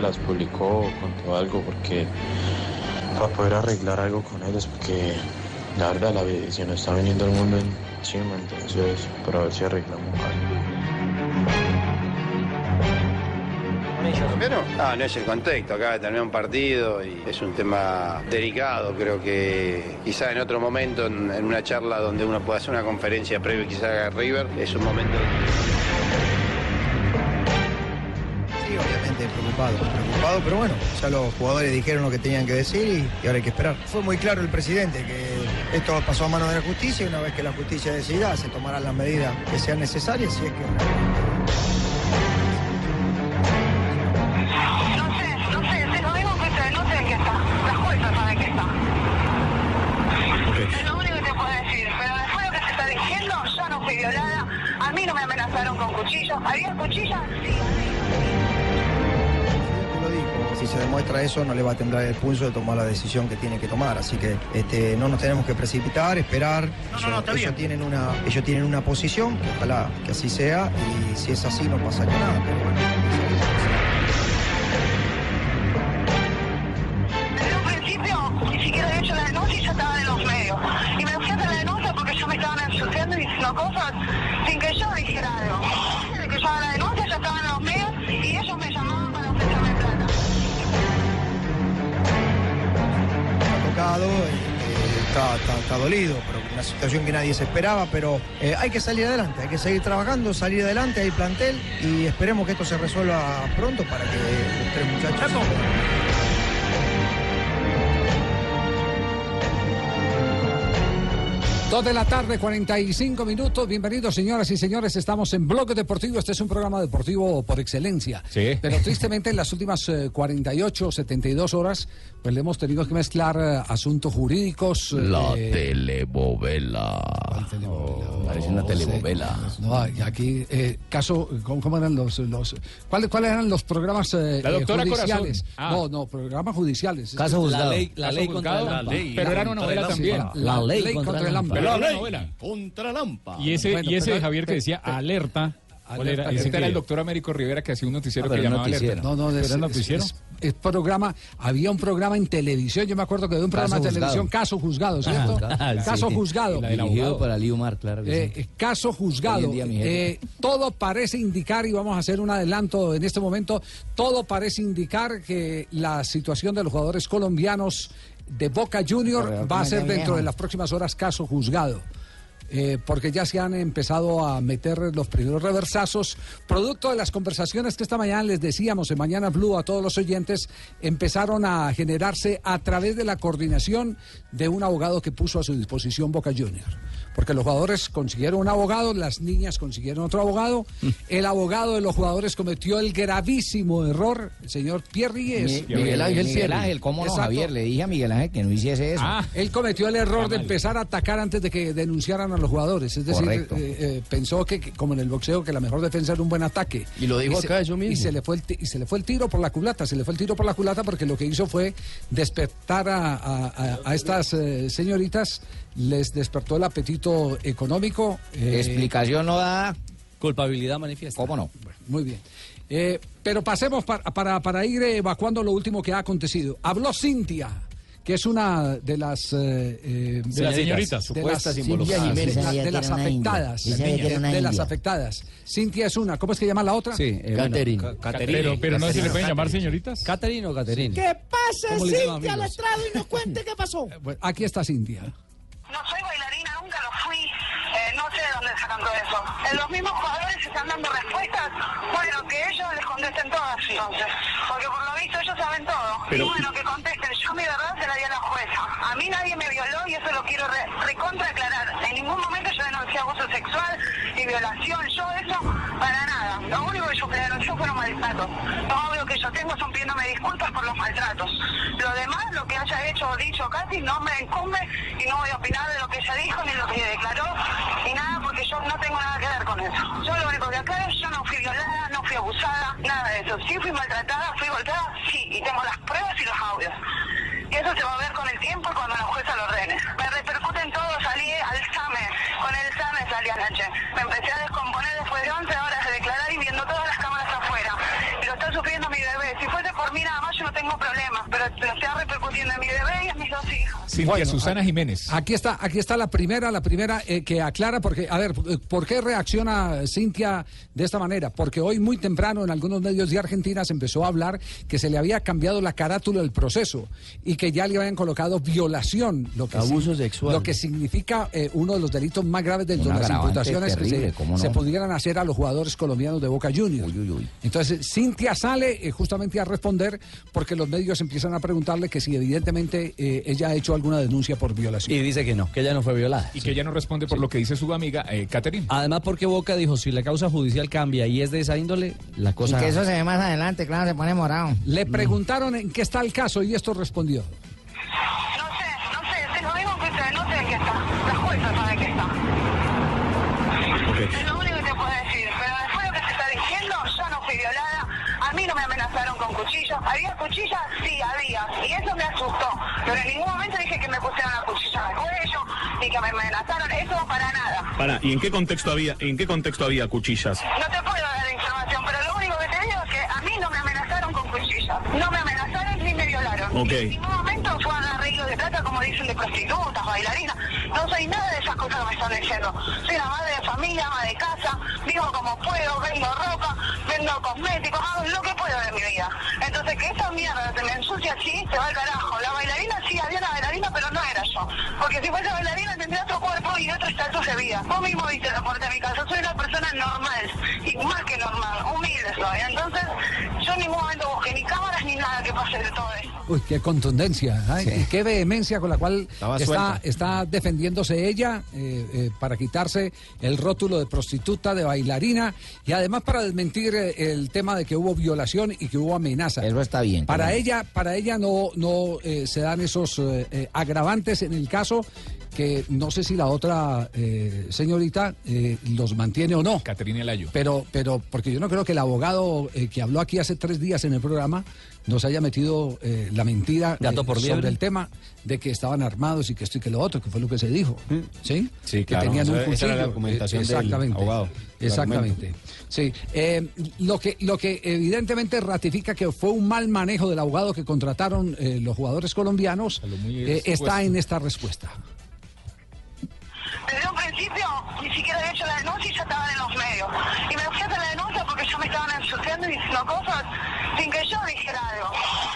Las publicó, contó algo porque para poder arreglar algo con ellas porque la verdad la se nos está viniendo el mundo encima, entonces para ver si arreglamos algo. Pero no, no es el contexto, acaba de terminar un partido y es un tema delicado, creo que quizá en otro momento, en, en una charla donde uno pueda hacer una conferencia previa quizá a River, es un momento... preocupado, preocupado, pero bueno, ya los jugadores dijeron lo que tenían que decir y, y ahora hay que esperar. Fue muy claro el presidente que esto pasó a manos de la justicia y una vez que la justicia decida se tomarán las medidas que sean necesarias si es que violada. A mí no me amenazaron con cuchillos. ¿Había cuchillas? Sí. Se demuestra eso, no le va a temblar el pulso de tomar la decisión que tiene que tomar. Así que este, no nos tenemos que precipitar, esperar. ellos, ellos tienen una, ellos tienen una posición, que ojalá que así sea, y si es así no pasa nada. Pero bueno, Desde un principio, ni siquiera había eh, está, está- está dolido, pero una situación que nadie se esperaba, pero eh, hay que salir adelante, hay que seguir trabajando, salir adelante, hay plantel y esperemos que esto se resuelva pronto para que los tres muchachos... Dos de la tarde, 45 minutos. Bienvenidos, señoras y señores. Estamos en Bloque Deportivo. Este es un programa deportivo por excelencia. Sí. Pero tristemente, en las últimas eh, 48, 72 horas, pues le hemos tenido que mezclar eh, asuntos jurídicos. La eh, telemovela. Parece una telemovela. No, y aquí, eh, caso, ¿cómo, cómo eran los, los ¿cuáles, cuáles eran los programas eh, La doctora eh, judiciales? Ah. No, no, programas judiciales. Es Caso que- juzgado. ley- la ley contra el hampa. Pero era una novela también. La ley contra el hampa. La ley. novela. Contra Lampa. Y ese, Bueno, y ese pero- Javier que decía pero- alerta. ¿cuál Alerta, era? ¿ese era el doctor Américo Rivera que hacía un noticiero Ah, que llamaba noticiero. alerta. No, no, ¿Pero es, era es- noticiero? es- es programa, había un programa en televisión, yo me acuerdo que había un programa Caso de televisión. Caso Juzgado, ¿cierto? juzgado. Ah, Caso sí. Juzgado. La del Dirigido abogado. para Liumar, claro que Eh, sí. caso juzgado. Día. Eh, todo parece indicar, y vamos a hacer un adelanto en este momento, todo parece indicar que la situación de los jugadores colombianos de Boca Junior va a ser dentro de las próximas horas caso juzgado. Eh, porque ya se han empezado a meter los primeros reversazos, producto de las conversaciones que esta mañana les decíamos en Mañana Blue a todos los oyentes, empezaron a generarse a través de la coordinación de un abogado que puso a su disposición Boca Junior. Porque los jugadores consiguieron un abogado, las niñas consiguieron otro abogado, el abogado de los jugadores cometió el gravísimo error, el señor Pierri es- Mi- Miguel Ángel. Miguel Ángel, ¿cómo no, Exacto. Javier? Le dije a Miguel Ángel que no hiciese eso. Ah, Él cometió el error de empezar a atacar antes de que denunciaran a los jugadores. Es decir, eh, eh, pensó que, que, como en el boxeo, que la mejor defensa era un buen ataque. Y lo dijo se- acá eso mismo. Y se, le fue el y se le fue el tiro por la culata. Se le fue el tiro por la culata porque lo que hizo fue despertar a, a- a- a estas eh, señoritas, les despertó el apetito económico. eh, Explicación no da. Culpabilidad manifiesta. ¿Cómo no? bueno, muy bien. Eh, pero pasemos para, para, para ir evacuando lo último que ha acontecido. Habló Cintia, que es una de las... eh, De las señoritas. de Supuestas las, involucradas. de, Jiménez. la- Sabía de las afectadas. De las afectadas. Cintia es una. ¿Cómo es que llama la otra? Sí, eh, bueno, Catherine. Ca- Catherine. pero, pero no se le pueden llamar señoritas. ¿Catherine o Catherine? ¿Qué pasa, ¿Cómo le llaman, amigos? estrado y nos cuente qué pasó? Eh, bueno, aquí está Cintia. Todo eso. Eh, los mismos jugadores están dando respuestas. Bueno, que ellos les contesten todas entonces. Porque por lo visto ellos saben todo. Pero- y bueno, que contesten. Yo mi verdad se la di a la jueza. A mí nadie me violó y eso lo quiero re- recontra aclarar. En ningún momento yo denuncié abuso sexual y violación. Yo eso para nada. Lo único que yo que denunció fueron maltratos. Lo obvio que yo tengo son pidiéndome disculpas por los maltratos. Lo demás, lo que haya hecho o dicho Katy, no me incumbe y no voy a opinar de lo que ella dijo ni lo que declaró ni nada porque yo no tengo nada que ver con eso. Yo lo único que acá es yo no fui violada, no fui abusada, nada de eso. Sí fui maltratada, fui golpeada, sí, y tengo las pruebas y los audios. Y eso se va a ver con el tiempo cuando la jueza lo ordene. Me repercute en todo, salí al SAME, con el SAME salí anoche. Me empecé a descomponer después de 11 horas de declarar y viendo todas las cámaras afuera. Y lo está sufriendo mi bebé. Si fuese por mí nada más tengo problema, pero lo está repercutiendo en mi bebé y en mis dos hijos. Silvia Bueno, Susana Jiménez. Aquí está, aquí está la primera, la primera eh, que aclara, porque, a ver, eh, ¿por qué reacciona Cintia de esta manera? Porque hoy muy temprano en algunos medios de Argentina se empezó a hablar que se le había cambiado la carátula del proceso y que ya le habían colocado violación, lo que Abuso sexual. Lo que significa eh, uno de los delitos más graves de Un las imputaciones terrible, que se, ¿cómo no? se pudieran hacer a los jugadores colombianos de Boca Juniors. Entonces, Cintia sale eh, justamente a responder porque los medios empiezan a preguntarle que si evidentemente eh, ella ha hecho alguna denuncia por violación. Y dice que no, que ella no fue violada. Y que ella no responde por lo que dice su amiga eh, Catherine. Además, porque Boca dijo, si la causa judicial cambia y es de esa índole, la cosa... Y que eso se ve más adelante, claro, se pone morado. Le preguntaron en qué está el caso y esto respondió. No sé, no sé, es lo mismo que ustedes, no sé en qué está. La jueza sabe en qué está. Es cuchillos. ¿Había cuchillas? Sí, había. Y eso me asustó. Pero en ningún momento dije que me pusieron la cuchilla el cuello, ni que me amenazaron. Eso para nada. Para, ¿y en qué contexto había, en qué contexto había cuchillas? No te puedo dar información, pero lo único que te digo es que a mí no me amenazaron con cuchillas. No me amenazaron ni me violaron. Ok. Y en ningún momento fue un arreglo de plata, como dicen, de prostitutas, bailarinas. No soy nada de esas cosas que me están diciendo. Soy una madre de familia, ama de casa, vivo como puedo, vendo ropa, vendo cosméticos, hago lo que puedo de mi vida. Entonces, que esta mierda se me ensucia así, se va al carajo. La bailarina sí, había una bailarina, pero no era yo. Porque si fuese bailarina tendría otro cuerpo y otro estatus de vida. Vos mismo viste la puerta de mi casa. Soy una persona normal, y más que normal, humilde soy. Entonces, yo en ningún momento busqué ni cámaras ni nada que pase de todo eso. Uy, qué contundencia, ¿eh? y qué vehemencia con la cual Estaba está, suelta. está defendiéndose ella eh, eh, para quitarse el rótulo de prostituta, de bailarina y además para desmentir eh, el tema de que hubo violación y que hubo amenaza. Eso está bien. Para claro. ella, para ella no, no eh, se dan esos eh, eh, agravantes en el caso que no sé si la otra eh, señorita eh, los mantiene o no. Caterina Layo. Pero, pero, porque yo no creo que el abogado eh, que habló aquí hace tres días en el programa nos haya metido eh, la mentira eh, por sobre el tema de que estaban armados y que esto y que lo otro, que fue lo que se dijo. ¿Sí? Sí, que tenían un la cuchillo. Eh, del exactamente. abogado, Exactamente. Sí. Eh, lo, que, lo que evidentemente ratifica que fue un mal manejo del abogado que contrataron los jugadores colombianos está en esta respuesta. Desde un principio, ni siquiera había hecho la denuncia y ya estaban en los medios. Y me fui a hacer la denuncia porque ya me estaban ensuciando y diciendo cosas sin que yo dijera algo.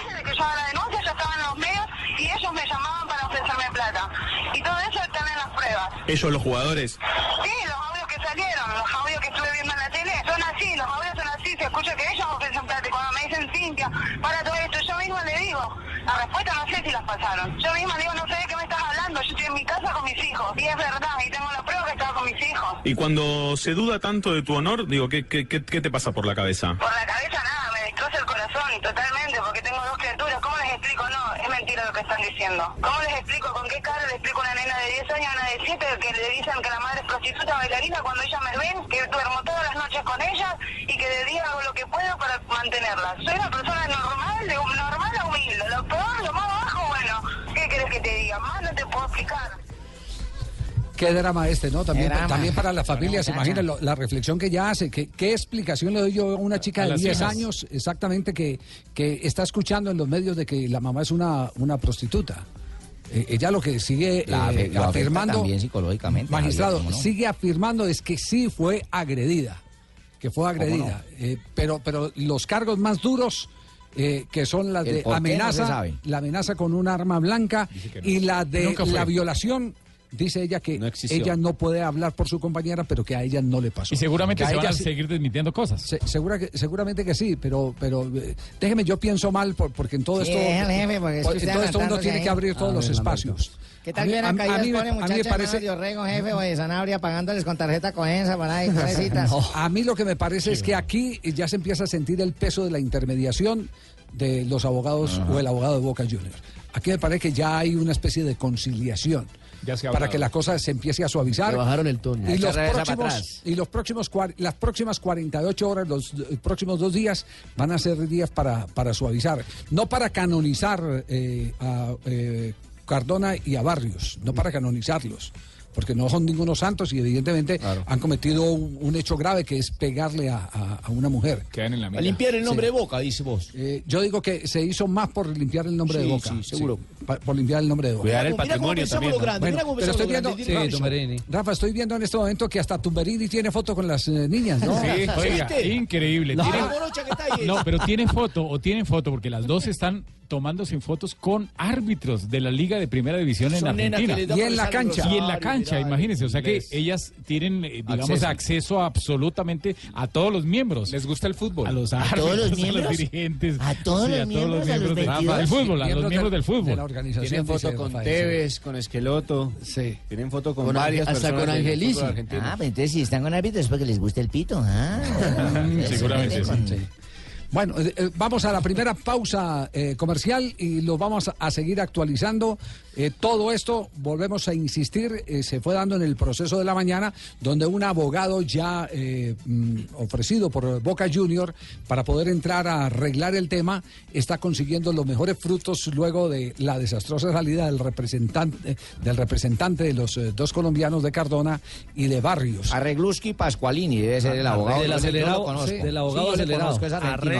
Desde que yo haga la denuncia ya estaban en los medios y ellos me llamaban para ofrecerme plata. Y todo eso están en las pruebas. Ellos, los jugadores. Sí, los audios que salieron, los audios que estuve viendo en la tele, son así, los audios son así, se escucha que ellos ofrecen plata. Y cuando me dicen Cintia, para todo esto, yo misma le digo, la respuesta no sé si las pasaron. Yo misma digo, no sé de qué me estás hablando, yo estoy en mi casa con mis hijos. Y es verdad, y tengo la prueba que estaba con mis hijos. Y cuando se duda tanto de tu honor, digo, ¿qué, qué, qué, qué te pasa por la cabeza? Por la cabeza nada, me destroza el corazón totalmente porque tengo dos criaturas. ¿Cómo les explico? No, están diciendo. ¿Cómo les explico? ¿Con qué cara le explico a una nena de 10 años, a una de 7 que le dicen que la madre es prostituta bailarina cuando ellas me ven, que duermo todas las noches con ellas y que de día hago lo que puedo para mantenerlas? Soy una persona normal, de normal a humilde. Lo peor, lo más bajo, bueno, ¿qué querés que te diga? Más no te puedo explicar. Qué drama este, ¿no? También, Qué drama. también para las familias, imaginen lo- la reflexión que ella hace. que- ¿Qué explicación le doy yo a una chica de las 10 hijas. años exactamente que, que está escuchando en los medios de que la mamá es una, una prostituta? Eh, ella lo que sigue La eh, afirmando, también psicológicamente, magistrado, Javier, ¿cómo no? sigue afirmando es que sí fue agredida, que fue agredida. Eh, pero, pero los cargos más duros... eh, que son las de no amenaza, la amenaza con un arma blanca no. y la de la violación dice ella que ella no puede hablar por su compañera, pero que a ella no le pasó. Y seguramente Que se a van ella a seguir desmintiendo cosas. se- segura que, seguramente que sí, pero, pero eh, déjeme, yo pienso mal por- porque en todo Sí, esto, jefe, porque por- en todo esto uno tiene ahí. que abrir todos los espacios. ¿Qué tal mí- viene a- mí me- pone a mí me muchacha parece- de Orrego, jefe, o de Zanabria pagándoles con tarjeta ahí, pobrecitas? A mí lo que me parece es que aquí ya se empieza a sentir el peso de la intermediación de los abogados o el abogado de Boca Juniors. Aquí me parece que ya hay una especie de conciliación. Ya se ha para que la cosa se empiece a suavizar. Le bajaron el tono. Y los próximos, y los próximos las próximas 48 horas, los próximos dos días, van a ser días para, para suavizar. No para canonizar eh, a eh, Cardona y a Barrios, no para canonizarlos. Porque no son ningunos santos y evidentemente han cometido un, un hecho grave que es pegarle a, a- a una mujer. Quedan en la A limpiar el nombre Sí. de Boca, dice vos. Eh, yo digo que se hizo más por limpiar el nombre Sí, de Boca. sí, seguro. pa- por limpiar el nombre de Boca. Cuidar el patrimonio también, ¿no? grande, Bueno, pero estoy viendo, grande. Rafa, estoy viendo en este momento que hasta Tumberini tiene foto con las eh, niñas, ¿no? Sí, oiga, increíble. La Tienen- morocha que está ahí. No, pero tienen foto, o tienen foto, porque las dos están tomándose fotos con árbitros de la Liga de Primera División en Son Argentina. Y en la cancha. Y en la cancha, mirá, imagínense. O sea que ellas tienen, eh, digamos, Acceso. acceso. absolutamente a todos los miembros. ¿Les gusta el fútbol? A los todos árbitros, los a miembros? los dirigentes. ¿A todos sí, los a todos miembros, los miembros del- 22? del fútbol, a los Miembros miembros de- del fútbol. de la organización. Tienen foto con Tevez, con Esqueloto. Sí. Tienen foto con, Con varias hasta personas con Angelici. Ah, pero entonces si están con árbitros es porque les gusta el pito. Ah, seguramente con- Sí. Bueno, eh, eh, vamos a la primera pausa eh, comercial y lo vamos a, seguir actualizando. Eh, todo esto, volvemos a insistir, eh, se fue dando en el proceso de la mañana, donde un abogado ya eh, mm, ofrecido por Boca Junior para poder entrar a arreglar el tema, está consiguiendo los mejores frutos luego de la desastrosa salida del representante, del representante de los eh, dos colombianos de Cardona y de Barrios. Arregluski Pascualini debe ser el abogado. Del lo acelerado, conozco. sí, del abogado Sí, acelerado. conozco.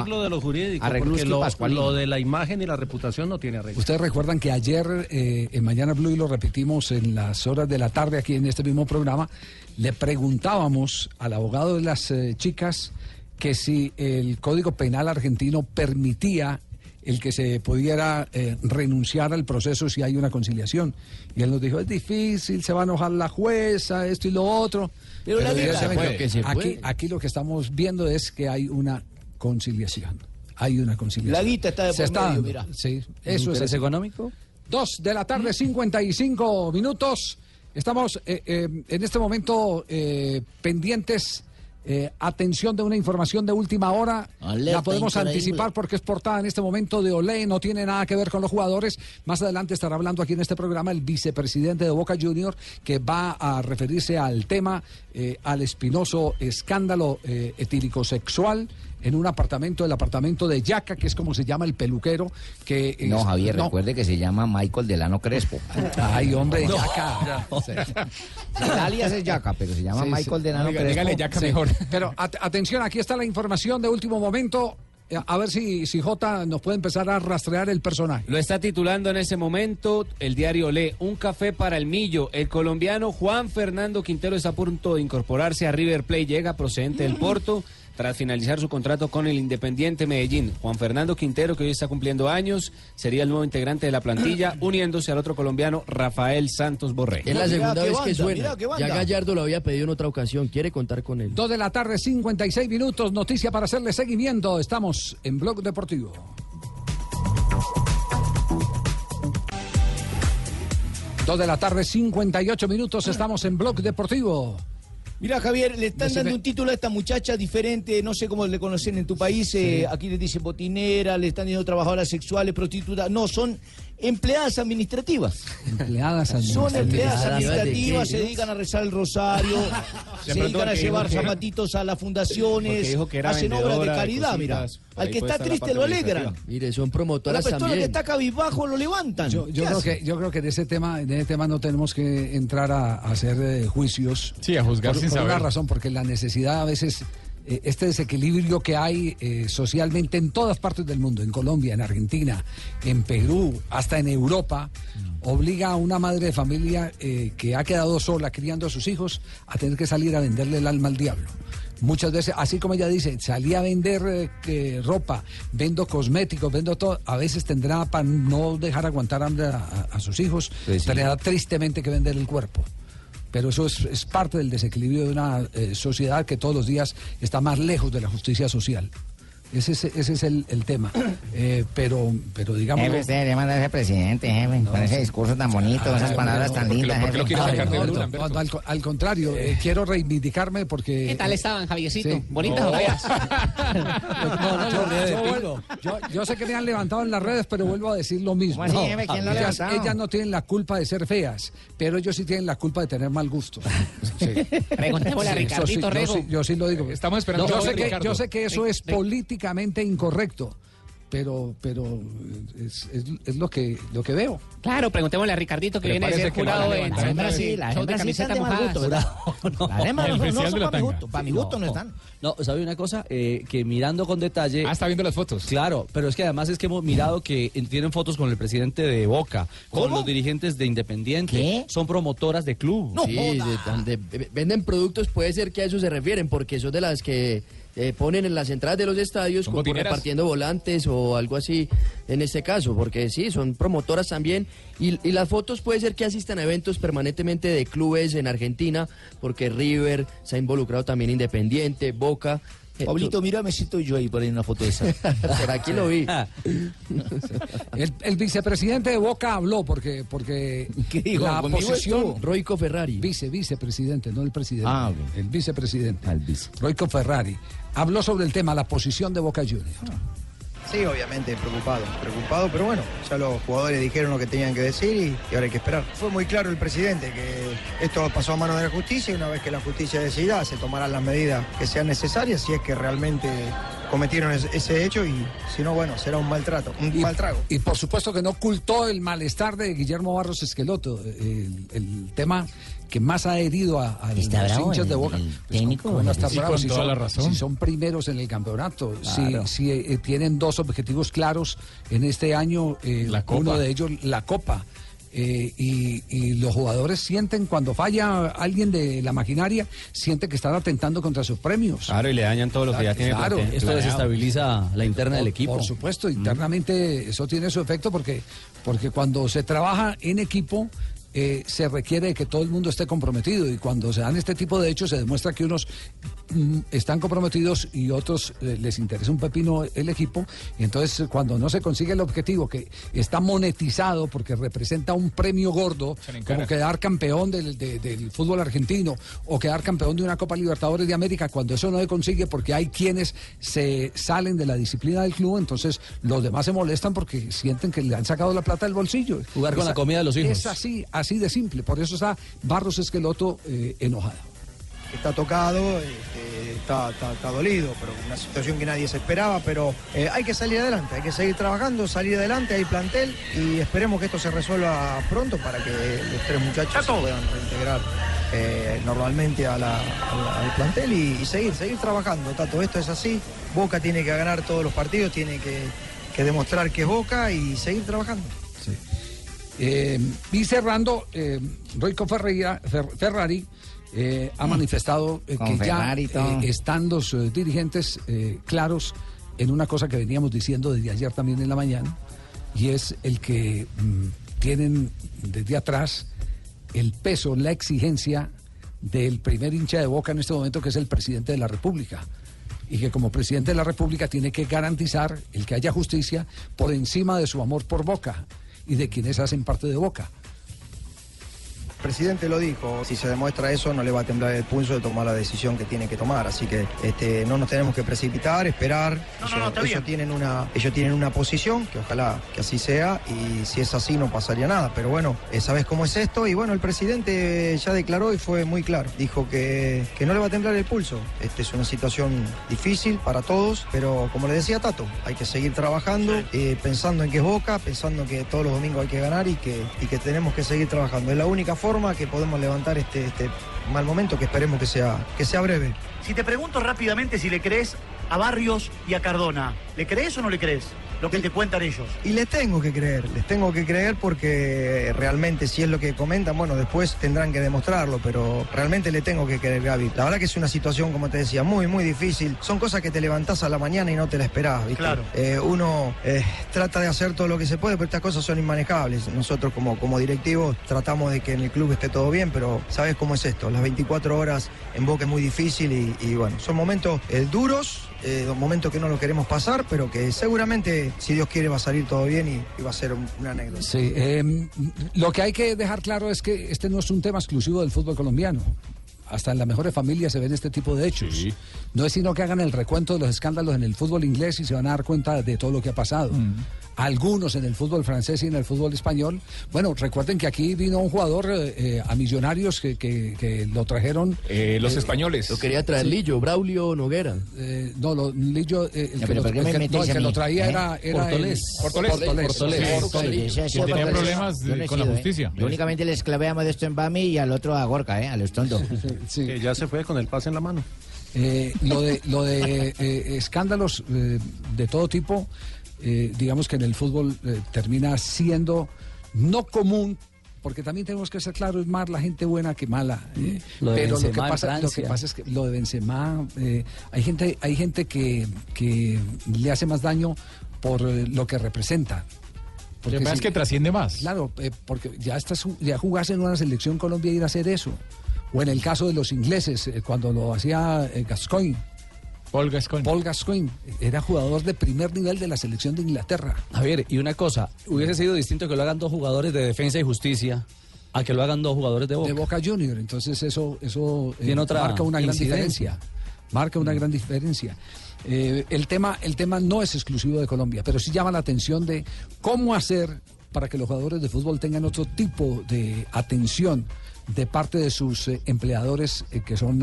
Arreglo de porque lo, Pascualini. lo de la imagen y la reputación no tiene arreglo. Ustedes recuerdan que ayer eh, en Mañana Blue y lo repetimos en las horas de la tarde aquí en este mismo programa, le preguntábamos al abogado de las eh, chicas que si el Código Penal argentino permitía el que se pudiera eh, renunciar al proceso si hay una conciliación. Y él nos dijo, es difícil, se va a enojar la jueza, esto y lo otro. Pero la vida- evidentemente, Puede, que se aquí lo que estamos viendo es que hay una conciliación. Hay una conciliación. La guita está de Se por está medio, mirá. Sí, eso es ¿Interés así. económico? Dos de la tarde, 55 minutos. Estamos eh, eh, en este momento eh, pendientes. eh, atención de una información de última hora. Alerta la podemos increíble. anticipar porque es portada en este momento de Olé, no tiene nada que ver con los jugadores. Más adelante estará hablando aquí en este programa el vicepresidente de Boca Junior que va a referirse al tema, eh, al espinoso escándalo eh, etílico sexual en un apartamento, el apartamento de Yaca, que es como se llama el peluquero. que es- No, Javier, no. recuerde que se llama Michael Delano Crespo. Ay, hombre, No. Yaca. Sí. El alias es Yaca, pero se llama Sí, sí. Michael Delano Oiga, Crespo. dígale Yaca Sí. mejor. Pero at- atención, aquí está la información de último momento. A ver si, si J nos puede empezar a rastrear el personaje. Lo está titulando en ese momento el diario Le, Un café para el Millo. El colombiano Juan Fernando Quintero está a punto de incorporarse a River Plate. Llega procedente del Porto tras finalizar su contrato con el Independiente Medellín. Juan Fernando Quintero, que hoy está cumpliendo años, sería el nuevo integrante de la plantilla, uniéndose al otro colombiano Rafael Santos Borré. Es la segunda vez banda, que suena. Ya Gallardo lo había pedido en otra ocasión. Quiere contar con él. Dos de la tarde, 56 minutos. Noticia para hacerle seguimiento. Estamos en Blog Deportivo. Dos de la tarde, 58 minutos. Estamos en Blog Deportivo. Mira, Javier, le están dando un título a esta muchacha diferente, no sé cómo le conocen en tu país, eh, aquí le dicen botinera, le están diciendo trabajadoras sexuales, prostitutas, no, son empleadas administrativas. Empleadas Son administrativas. empleadas ¿de administrativas, se dedican a rezar el rosario, se dedican a llevar que- zapatitos a las fundaciones, dijo que era hacen obras de caridad, mira. Al que está la triste lo alegran. Mire, son La promotoras persona que está cabizbajo lo levantan. Yo, yo ¿Qué creo hace? que yo creo que en ese tema en ese tema no tenemos que entrar a, a hacer eh, juicios Sí, a juzgar por, sin por una saber. razón porque la necesidad a veces este desequilibrio que hay eh, socialmente en todas partes del mundo en Colombia en Argentina en Perú hasta en Europa obliga a una madre de familia eh, que ha quedado sola criando a sus hijos a tener que salir a venderle el alma al diablo Muchas veces, así como ella dice, salí a vender eh, ropa, vendo cosméticos, vendo todo. A veces tendrá, para no dejar aguantar hambre a, sus hijos, tendrá tristemente que vender el cuerpo. Pero eso es, es parte del desequilibrio de una eh, sociedad que todos los días está más lejos de la justicia social. Ese es, ese es el, el tema. Eh, pero, pero digamos. Jefe, usted debería mandar a ese presidente, jefe, con ese discurso tan bonito, esas palabras tan lindas. jefe. al, al contrario, eh, quiero reivindicarme porque. ¿Qué tal estaban, Javiercito? Sí. ¿Bonitas feas? yo, yo yo- yo sé que me han levantado en las redes, pero vuelvo a decir lo mismo. ¿Cómo así, jefe? ¿Quién lo ha ellas, no tienen la culpa de ser feas, pero ellos sí tienen la culpa de tener mal gusto. Preguntémosle a Sí, eso sí, Ricardito yo sí- yo sí lo digo. Estamos esperando yo a sé, que, yo sé que eso es Ric- políticamente incorrecto, pero, pero es, es- es lo que lo que veo. Claro, preguntémosle a Ricardito que viene de ser la jurado en Las hembras sí, de hembras sí están de mal gusto, ¿verdad? No, son la para mi gusto, para mi gusto no están. No, ¿sabe una cosa? Eh, que mirando con detalle... Ah, está viendo las fotos. Claro, pero es que además es que hemos mirado que tienen fotos con el presidente de Boca, con ¿Cómo? los dirigentes de Independiente. ¿Qué? Son promotoras de club. No Sí, de- donde venden productos, puede ser que a eso se refieren, porque son de las que eh, ponen en las entradas de los estadios ¿Son como repartiendo volantes o algo así en este caso, porque sí, son promotoras también. Y, y las fotos puede ser que asistan a eventos permanentemente de clubes en Argentina, porque River se ha involucrado también Independiente, Boca. Eh, Pablito, mírame si estoy yo ahí por ahí en una foto de esa. por aquí lo vi. El, el vicepresidente de Boca habló porque porque ¿Qué dijo? la ¿Conmigo posición? Roico Ferrari. vice vicepresidente, no el presidente. Ah. El vicepresidente. Al vice. Roico Ferrari habló sobre el tema la posición de Boca Juniors. Sí, obviamente preocupado, preocupado, pero bueno, ya los jugadores dijeron lo que tenían que decir y, y ahora hay que esperar. Fue muy claro el presidente que esto pasó a manos de la justicia y una vez que la justicia decida se tomarán las medidas que sean necesarias si es que realmente cometieron ese, hecho y si no, bueno, será un maltrato, un Y, mal trago. y por supuesto que no ocultó el malestar de Guillermo Barros Esqueloto, el, el tema que más ha herido a, a Está los bravo hinchas de Boca. el Pues, técnico, ¿cómo no está Sí, bravo con si toda son, la razón. si son primeros en el campeonato, si, Claro. si, eh, tienen dos objetivos claros en este año, eh, La Copa. uno de ellos la Copa. eh, y, y los jugadores sienten cuando falla alguien de la maquinaria, sienten que están atentando contra sus premios. Claro, y le dañan todo lo que ya tiene. Claro, Esto planeado. desestabiliza la interna del equipo. Por supuesto, internamente eso tiene su efecto porque, porque cuando se trabaja en equipo eh, se requiere de que todo el mundo esté comprometido y cuando se dan este tipo de hechos se demuestra que unos están comprometidos y otros eh, les interesa un pepino el equipo y entonces cuando no se consigue el objetivo que está monetizado porque representa un premio gordo como quedar campeón del, de- del fútbol argentino o quedar campeón de una Copa Libertadores de América, cuando eso no se consigue porque hay quienes se salen de la disciplina del club, entonces los demás se molestan porque sienten que le han sacado la plata del bolsillo. Jugar con Es la comida de los hijos. Es así, así de simple. Por eso está Barros Esqueloto eh, enojado. Está tocado, este, está, está- está dolido, pero una situación que nadie se esperaba, pero eh, hay que salir adelante, hay que seguir trabajando, salir adelante, hay plantel y esperemos que esto se resuelva pronto para que los tres muchachos se puedan reintegrar eh, normalmente a la- a la- al plantel y, y seguir, seguir trabajando, Tato, esto es así, Boca tiene que ganar todos los partidos, tiene que, que demostrar que es Boca y seguir trabajando. Eh, y cerrando, eh, Roico Ferreira, Fer- Ferrari eh, ha manifestado eh, que ya Ferrari eh, están los eh, dirigentes claros en una cosa que veníamos diciendo desde ayer también en la mañana, y es el que mm, tienen desde atrás el peso, la exigencia del primer hincha de boca en este momento, que es el presidente de la República. Y que como presidente de la República tiene que garantizar el que haya justicia por encima de su amor por Boca y de quienes hacen parte de Boca. El presidente lo dijo, si se demuestra eso no le va a temblar el pulso de tomar la decisión que tiene que tomar, así que este, no nos tenemos que precipitar, esperar. ellos, ellos tienen una, ellos tienen una posición, que ojalá que así sea, y si es así no pasaría nada, pero bueno, eh, sabes cómo es esto, y bueno, el presidente ya declaró y fue muy claro, dijo que, que no le va a temblar el pulso. Esta es una situación difícil para todos, pero como le decía Tato, hay que seguir trabajando, eh, pensando en que es Boca, pensando que todos los domingos hay que ganar y que, y que tenemos que seguir trabajando. Es la única forma que podemos levantar este, este mal momento que esperemos que sea, que sea breve. Si te pregunto rápidamente si le crees a Barrios y a Cardona, ¿le crees o no le crees? Lo que te cuentan ellos. Y les tengo que creer, les tengo que creer porque realmente si es lo que comentan, bueno, después tendrán que demostrarlo, pero realmente le tengo que creer, Gaby. La verdad que es una situación, como te decía, muy, muy difícil. Son cosas que te levantás a la mañana y no te la esperás, ¿viste? Claro. Eh, uno eh, trata de hacer todo lo que se puede, pero estas cosas son inmanejables. Nosotros como, como directivos tratamos de que en el club esté todo bien, pero sabes cómo es esto. Las 24 horas en Boca es muy difícil y, y bueno, son momentos eh, duros, eh, momentos que no lo queremos pasar, pero que seguramente, si Dios quiere, va a salir todo bien y, y va a ser un- una anécdota. Sí, eh, lo que hay que dejar claro es que este no es un tema exclusivo del fútbol colombiano. Hasta en las mejores familias se ven este tipo de hechos. No es sino que hagan el recuento de los escándalos en el fútbol inglés y se van a dar cuenta de todo lo que ha pasado. Algunos en el fútbol francés y en el fútbol español. Bueno, recuerden que aquí vino un jugador eh, eh, a Millonarios que, que- que lo trajeron. los eh, españoles. Lo quería traer Sí. Lillo, Braulio Noguera. Eh, no, lo, Lillo, eh, el, que pero lo, ¿por qué el me que- no, el que lo traía ¿Eh? era, era Portolés. el- Portolés. Portolés. Portolés. Sí, Portolés. Portolés. Que tenía problemas no he con la sido, ¿eh? justicia. Yo únicamente les clavé a Modesto en Bami y al otro a Gorka, ¿eh? Al Estondo. Que ya se fue con el pase en la mano. Eh, lo de, lo de eh, escándalos eh, de todo tipo, eh, digamos que en el fútbol eh, termina siendo no común. Porque también tenemos que ser claros, es más la gente buena que mala. eh, Lo de pero lo que, Benzema pasa, lo que pasa es que lo de Benzema, eh, hay gente, hay gente que, que le hace más daño por lo que representa. Lo que pasa es que trasciende más. Claro, eh, porque ya estás, ya jugás en una selección Colombia y ir a hacer eso. O en el caso de los ingleses, eh, cuando lo hacía eh, Gascoigne. Paul Gascoigne. Paul Gascoigne era jugador de primer nivel de la selección de Inglaterra. Javier, y una cosa, hubiese sido distinto que lo hagan dos jugadores de defensa y justicia a que lo hagan dos jugadores de Boca. De Boca Junior. Entonces eso, eso eh, otra marca una gran diferencia. Marca una gran diferencia. Eh, el, tema, el tema no es exclusivo de Colombia, pero sí llama la atención de cómo hacer para que los jugadores de fútbol tengan otro tipo de atención de parte de sus eh, empleadores que son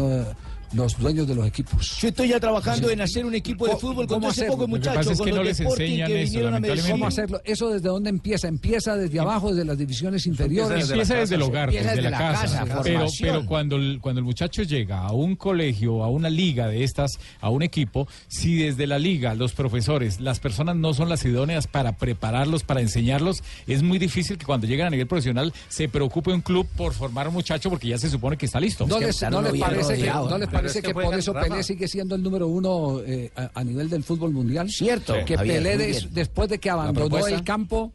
los dueños de los equipos. Yo estoy ya trabajando en hacer un equipo de fútbol ese hacerlo? poco muchachos, con los de Sporting que vinieron a Medellín. ¿Cómo hacerlo? ¿Eso desde dónde empieza? ¿Empieza desde abajo, desde las divisiones inferiores? Empieza desde el hogar, desde, la, casa. pero, cuando el, cuando el muchacho llega a un colegio, a una liga de estas, a un equipo, si desde la liga, los profesores, las personas no son las idóneas para prepararlos, para enseñarlos, es muy difícil que cuando lleguen a nivel profesional se preocupe un club por formar a un muchacho porque ya se supone que está listo. ¿No les, no les parece que, no les parece que por eso. Pelé sigue siendo el número uno eh, a, a nivel del fútbol mundial? Cierto, Que Javier, Pelé, des- después de que abandonó el campo,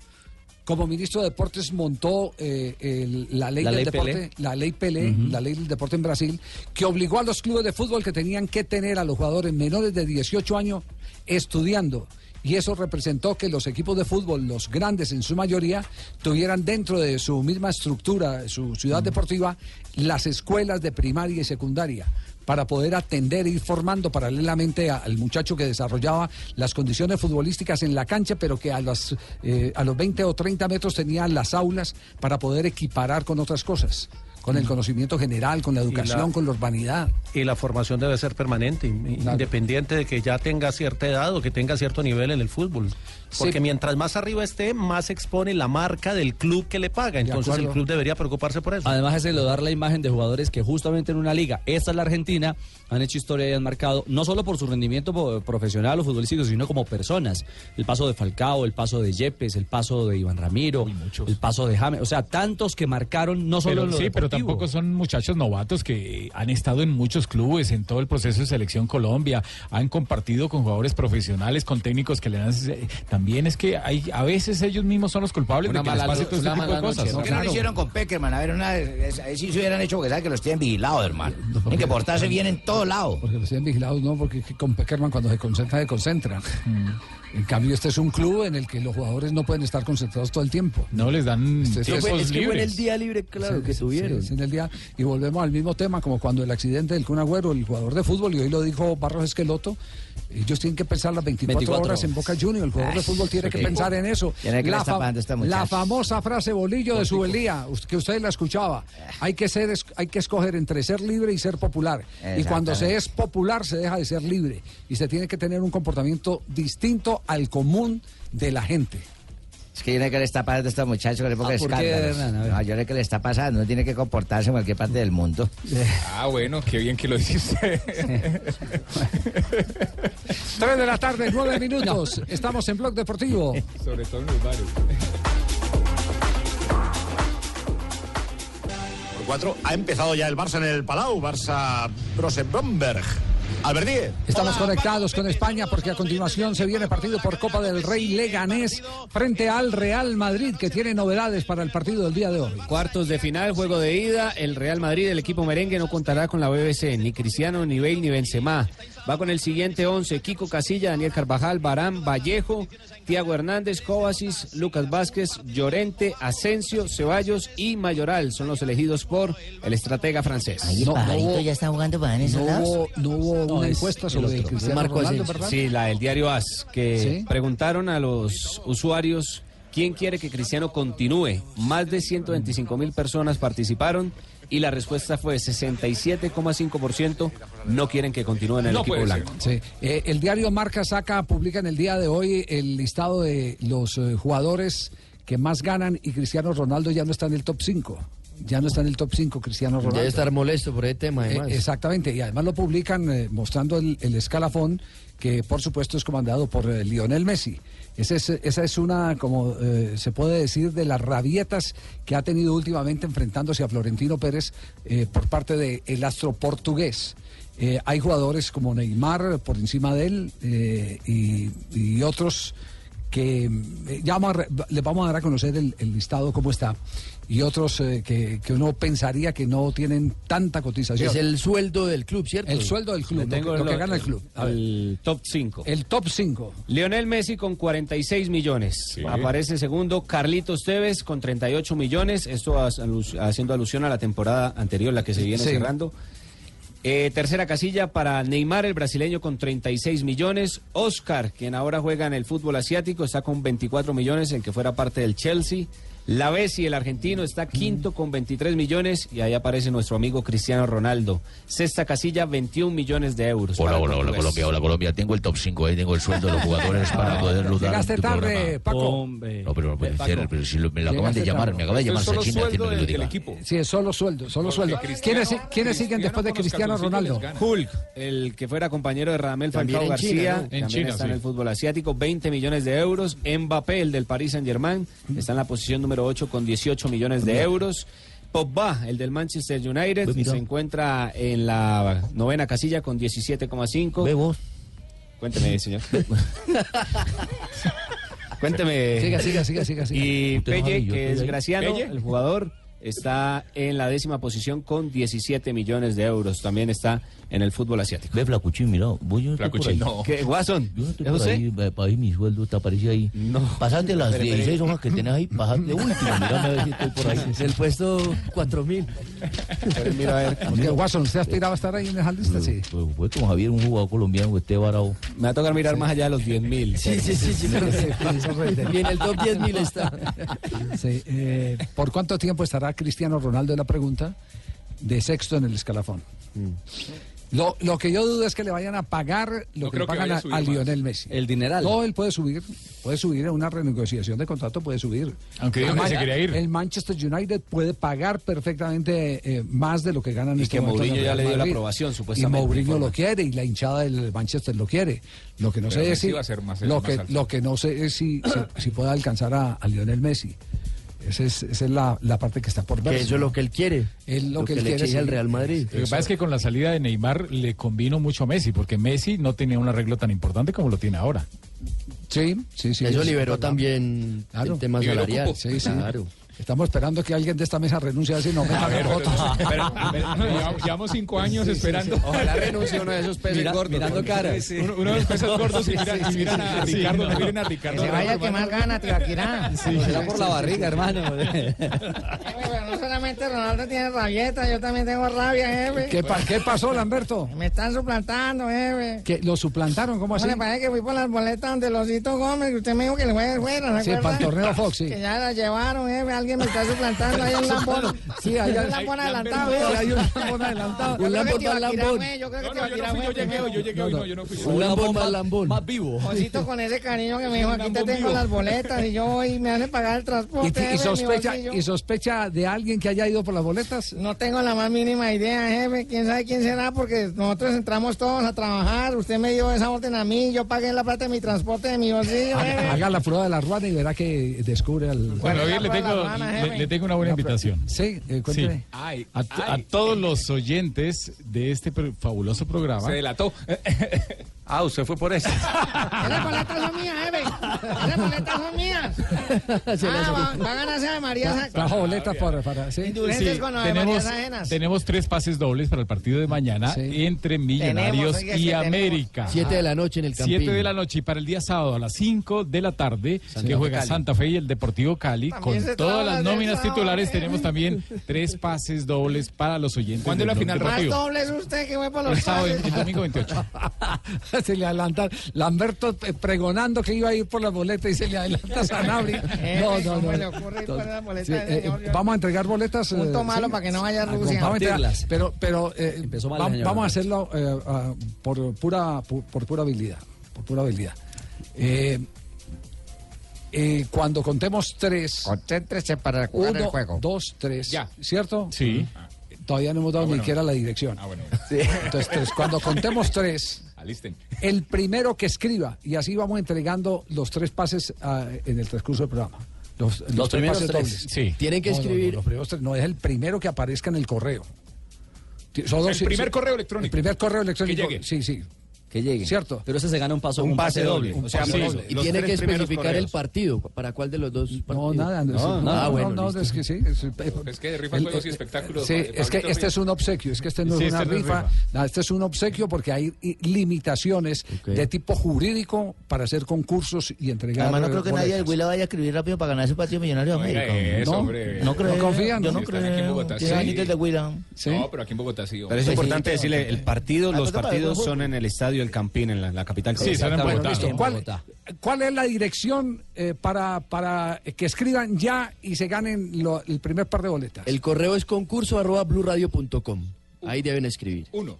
como ministro de Deportes montó eh, el- la ley La del ley deporte, Pelé. la ley Pelé, la ley del deporte en Brasil, que obligó a los clubes de fútbol que tenían que tener a los jugadores menores de 18 años estudiando. Y eso representó que los equipos de fútbol, los grandes en su mayoría, tuvieran dentro de su misma estructura, su ciudad deportiva, las escuelas de primaria y secundaria para poder atender e ir formando paralelamente al muchacho que desarrollaba las condiciones futbolísticas en la cancha, pero que a, las, eh, a los 20 o 30 metros tenía las aulas para poder equiparar con otras cosas, con el conocimiento general, con la educación, con la urbanidad. Y la formación debe ser permanente, in- independiente de que ya tenga cierta edad o que tenga cierto nivel en el fútbol. Porque Sí. mientras más arriba esté, más expone la marca del club que le paga. Entonces el club debería preocuparse por eso. Además es el dar la imagen de jugadores que justamente en una liga, esta es la Argentina, han hecho historia y han marcado, no solo por su rendimiento profesional o futbolístico, sino como personas. El paso de Falcao, el paso de Yepes, el paso de Iván Ramiro, el paso de James, o sea, tantos que marcaron no solo Pero, en lo sí, pero tampoco son muchachos novatos que han estado en muchos clubes, en todo el proceso de selección Colombia, han compartido con jugadores profesionales, con técnicos que le dan... También es que hay a veces ellos mismos son los culpables Una de que les pase no- todo este tipo de cosas. noche. ¿Por qué no lo hicieron con Peckerman? A ver, una, ahí sí se hubieran hecho porque saben que los tienen vigilados, hermano. Tienen que portarse bien en todo lado. Porque los tienen vigilados, no, porque con Peckerman cuando se concentra, se concentra. Mm. En cambio, este es un club en el que los jugadores no pueden estar concentrados todo el tiempo. No les dan Este es- Fue- es que fue en el día libre, claro, Sí, que tuvieron. sí, sí, en el día. Y volvemos al mismo tema, como cuando el accidente del Kun Agüero, el jugador de fútbol, y hoy lo dijo Barros Esqueloto, ellos tienen que pensar las 24, 24 horas en Boca Juniors. El jugador de fútbol tiene que pensar en eso. Tiene que la, muchacha. la famosa frase bolillo de Subelía, que usted la escuchaba. Hay que, ser, es- hay que escoger entre ser libre y ser popular. Y cuando se es popular, se deja de ser libre. Y se tiene que tener un comportamiento distinto al común de la gente. Es que yo no sé qué le está pasando a estos muchachos que le Ah, ¿por qué, escándalos. No, yo no sé qué le está pasando. No tiene que comportarse en cualquier parte del mundo. Ah, bueno, qué bien que lo dice usted. Tres de la tarde, nueve minutos. Estamos en Blog Deportivo. Sobre todo en los bares. Por cuatro, ha empezado ya el Barça en el Palau, Barça Bromberg. Albert Díez. Estamos conectados con España porque a continuación se viene partido por Copa del Rey Leganés frente al Real Madrid que tiene novedades para el partido del día de hoy. Cuartos de final, juego de ida. El Real Madrid, el equipo merengue, no contará con la BBC, ni Cristiano, ni Bale, ni Benzema. Va con el siguiente once, Kiko Casilla, Daniel Carvajal, Barán, Vallejo, Tiago Hernández, Kovacis, Lucas Vázquez, Llorente, Asensio, Ceballos y Mayoral. Son los elegidos por el estratega francés. Ahí el pajarito ya está jugando para en esos no lados. hubo, no hubo No, una es encuesta el sobre otro. Cristiano Marco Ronaldo. Sí, la del diario AS, que ¿Sí? preguntaron a los usuarios quién quiere que Cristiano continúe. Más de 125 mil personas participaron y la respuesta fue 67,5% no quieren que continúe en el equipo blanco. Sí. Eh, el diario Marca saca, publica en el día de hoy el listado de los eh, jugadores que más ganan y Cristiano Ronaldo ya no está en el top 5. Ya no está en el top 5 Cristiano Ronaldo. Debe estar molesto por ese tema, Eh, exactamente, y además lo publican eh, mostrando el, el escalafón que por supuesto es comandado por eh, Lionel Messi. Esa es, esa es una, como eh, se puede decir, de las rabietas que ha tenido últimamente enfrentándose a Florentino Pérez eh, por parte del astro portugués. Eh, hay jugadores como Neymar por encima de él y, otros que ya vamos a les vamos a dar a conocer el, el listado cómo está y otros eh, que, que uno pensaría que no tienen tanta cotización. Es el sueldo del club, ¿cierto? El sueldo del club, lo, que- lo lo- que gana el club. A. El top 5. El top 5. Lionel Messi con 46 millones. Aparece segundo Carlitos Tevez con 38 millones. Esto as- alus- haciendo alusión a la temporada anterior, la que se viene Sí. cerrando. Eh, tercera casilla para Neymar, el brasileño, con 36 millones. Oscar, quien ahora juega en el fútbol asiático, está con 24 millones, el que fuera parte del Chelsea. La Bessi, el argentino, está quinto con 23 millones. Y ahí aparece nuestro amigo Cristiano Ronaldo. Sexta casilla, 21 millones de euros. Hola, hola, hola. Colombia, hola Colombia. Tengo el top 5 ahí, tengo el sueldo de los jugadores para poderlo dar. Llegaste en tu tarde, programa. Paco. No, pero no puede Paco. ser, pero si lo- me lo acaban de Llegaste llamar, tarde. me acaba de llamar Sachin haciendo que lo diga. Sí, es solo sueldo, solo sueldo. ¿Quiénes, ¿quiénes siguen después de Cristiano Ronaldo? Hulk, el que fuera compañero de Radamel También Falcao García. En también China, está en el fútbol asiático, 20 millones de euros. Mbappé, el del Paris Saint Germain, está en la posición número 8 con 18 millones de euros. Pogba, el del Manchester United, Ve, se encuentra en la novena casilla con 17,5. Ve vos. Cuénteme, señor. Cuénteme. Siga, siga, siga, siga. siga. Y Pelle, que es. Graciano, Pelle. el jugador, está en la décima posición con 17 millones de euros. También está en el fútbol asiático. Ve, Flacuchín, mira, voy ahí. Flacuchín, no. ¿Qué, Guasón? Yo no estoy ¿Es por ahí, para ahí mi sueldo te aparece ahí. No. Pasate las Espere, espere. 16 hojas que tenés ahí, pasate último, mírame a ver si estoy por ahí. Es el puesto 4000. Mira, a ver. Porque, Watson, ¿usted aspiraba a estar ahí en esa lista? Sí. Pues fue con Javier, un jugador colombiano esté varado. Me va a tocar mirar más allá de los 10 mil. Sí, sí, sí, sí. Y en el top 10.000 está. Sí, eh, ¿Por cuánto tiempo estará Cristiano Ronaldo? Es la pregunta de sexto en el escalafón. Lo, lo que yo dudo es que le vayan a pagar lo No que le que pagan vaya a. Lionel Messi. El dineral. No, él puede subir, puede subir en una renegociación de contrato, puede subir. Aunque que se quería ir. El Manchester United puede pagar perfectamente eh, más de lo que ganan en Y este que Mourinho ya le dio la aprobación, Y supuestamente, Mourinho informa. lo quiere y la hinchada del Manchester lo quiere. Lo que no Pero sé es si, va a ser más- lo más que, lo que no sé es si, si, si puede alcanzar a, a Lionel Messi. Esa es, esa es la, la parte que está por ver. Que eso es lo que él quiere. Es lo, que, él le quiere. exige sí. al Real Madrid. Lo que pasa es que con la salida de Neymar le convino mucho a Messi, porque Messi no tenía un arreglo tan importante como lo tiene ahora. Sí, sí, sí. Eso es liberó también Claro. el tema Liberó salarial. cupo. Sí, sí. Claro. Estamos esperando que alguien de esta mesa renuncie a ver si no metan ver, fotos. Llevamos, cinco años esperando. Ojalá renuncie uno de esos peces Mira- gordos. mirando. Sí. Uno, uno de los peces gordos y, mira- y miran a sí, Ricardo, no. miren a Ricardo. Que se vaya que más gana, Tibaquirá. Será por la barriga, hermano. Pero no solamente Ronaldo tiene rabieta, yo también tengo rabia, jefe. ¿Qué, pa- ¿Qué pasó, Lamberto? Me están suplantando, jefe. ¿Que ¿Lo suplantaron? ¿Cómo ¿Cómo así? le parece que fui por las boletas donde Losito Gómez, que usted me dijo que le juegue fuera, ¿se Sí, para el torneo Fox, sí. Que ya la llevaron, jefe, alguien me está suplantando. Hay un lambón. Sí, hay- un lambón adelantado. Sí, hay un lambón adelantado. Un lambón Yo creo que te yo llegué hoy, yo llegué hoy, no, yo no fui. Un Un lambón más lambón. Más vivo. Osito, con ese cariño que me dijo, aquí te tengo las boletas y yo voy y me hacen pagar el ¿Y, transporte. y sospecha. ¿Y sospecha de alguien que haya ido por las boletas? No tengo la más mínima idea, jefe. ¿Quién sabe quién será? Porque nosotros entramos todos a trabajar. Usted me dio esa orden a mí. Yo pagué la plata de mi transporte de mi bolsillo. Haga, la prueba de la ruana y verá que descubre al... Bueno, bien, le tengo, le, tengo una buena invitación. Sí, eh, cuénteme. Sí. A, to- a todos los oyentes de este fabuloso programa. Se delató. Ah, usted fue por eso. Esas boletas son mías, jefe. Esas boletas son mías. Ah, va, va a ganarse de María. Trajo boletas para... para sí. Indulgentes Sí, con de tenemos, Marías tenemos tres pases dobles para el partido de mañana entre Millonarios oiga, y que tenemos. América. Siete de la noche en el Campín. 7 de la noche y para el día sábado a las 5 de la tarde Santa que juega Cali. Santa Fe y el Deportivo Cali También con todas las nóminas sábado, titulares eh. tenemos también tres pases dobles para los oyentes ¿Cuándo es la final? Más Deportivo. doble es usted que fue por El los sábado pases. el domingo 28 se le adelanta Lamberto eh, pregonando que iba a ir por las boletas y se le adelanta Sanabria. No, no, ¿cómo no. le ocurre ir por las boletas Sí, del eh, señor? vamos a entregar boletas. Punto eh, malo sí. para que no vaya a Rusia. Vamos a entregar, compartirlas. pero pero eh, mal va- la vamos a hacerlo eh, ah, por pura por, por pura habilidad, por pura habilidad. Eh, eh, cuando contemos tres, Concéntrese para jugar el uno, juego. dos, tres, Ya. ¿cierto? sí Todavía no hemos dado ni siquiera la dirección. Ah, bueno. Entonces, tres. cuando contemos tres, Alisten. el primero que escriba, y así vamos entregando los tres pases ah, en el transcurso del programa. Los, primeros pases tres. dobles. sí Tienen que No, no, no, escribir. los primeros tres, no, es el primero que aparezca en el correo. Son El dos- primer sí. correo El electrónico. primer correo electrónico. llegue. Sí, sí. Que llegue. Cierto. Pero ese se gana un paso, Un un, pase pase doble. doble. O sea, pase sí, doble. Y los tiene que especificar el partido. ¿Para cuál de los dos No, partidos? nada. No, No, sí, no, no, ah, bueno, no, listo. es que sí. Es, Es que de rifas, el- juegos y el- espectáculos. Sí, es que este es un obsequio, es que este no Sí, es una este no es rifa, rifa. nada, este es un obsequio porque hay limitaciones Ok. de tipo jurídico para hacer concursos y entregar. Además, no eh, creo que nadie del. Huila vaya a escribir rápido para ganar ese partido millonario de América. eso, ¿No? hombre. No creo. ¿No confían? Yo no creo. Bogotá, Tiene de Huila. No, pero aquí en Bogotá sí. Pero es importante decirle, el partido, Ah, los partidos son en el estadio El Campín, en la, la capital. Sí, en. Bogotá. Listo. ¿Cuál, es la dirección eh, para, para que escriban ya y se ganen lo- el primer par de boletas? El correo es concurso arroba blurradio.com. Ahí deben escribir. Uno,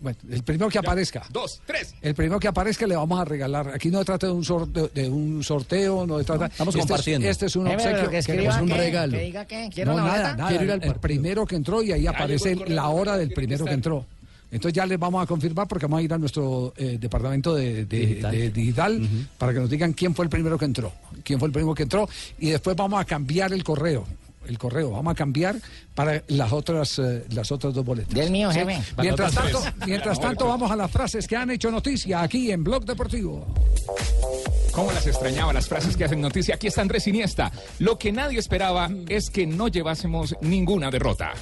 Bueno, el primero que aparezca. dos, tres. El primero que aparezca le vamos a regalar. Aquí no se trata de un sorteo, de un sorteo no se trata. estamos este es- compartiendo. este es un obsequio. que escriba es un que- regalo. Que diga que quiero No, la nada, nada. Quiero ir al el primero que entró y ahí aparece la hora del primero que entró. Entonces ya les vamos a confirmar porque vamos a ir a nuestro eh, departamento de, de- Digital. de digital para que nos digan quién fue el primero que entró. Quién fue el primero que entró y después vamos a cambiar el correo. El correo, vamos a cambiar para las otras eh, las otras dos boletas. Del mío, jefe. Mientras tanto, mientras tanto vamos a las frases que han hecho noticia aquí en Blog Deportivo. ¿Cómo las extrañaba las frases que hacen noticia? Aquí está Andrés Iniesta. Lo que nadie esperaba es que no llevásemos ninguna derrota.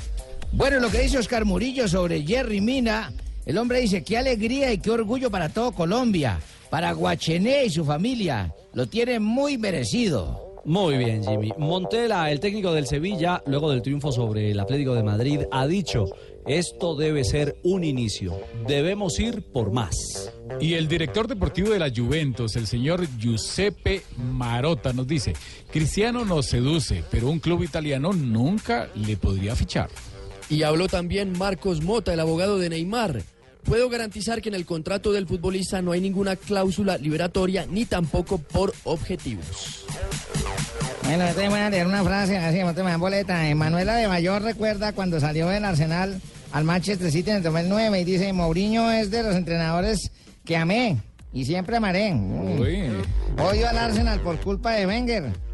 Bueno, lo que dice Oscar Murillo sobre Jerry Mina, el hombre dice, qué alegría y qué orgullo para todo Colombia, para Guachené y su familia, lo tiene muy merecido. Muy bien, Jimmy. Montela, el técnico del Sevilla, luego del triunfo sobre el Atlético de Madrid, ha dicho, esto debe ser un inicio. Debemos ir por más. Y el director deportivo de la Juventus, el señor Giuseppe Marotta, nos dice, Cristiano nos seduce, pero un club italiano nunca le podría fichar. Y habló también Marcos Mota, el abogado de Neymar. Puedo garantizar que en el contrato del futbolista no hay ninguna cláusula liberatoria ni tampoco por objetivos. Bueno, entonces voy a leer una frase, así no te me dan boleta. Manuela de Mayor recuerda cuando salió del Arsenal al Manchester City en el 2009 y dice, Mourinho es de los entrenadores que amé y siempre amaré. Mm. Uy. Odio al Arsenal por culpa de Wenger.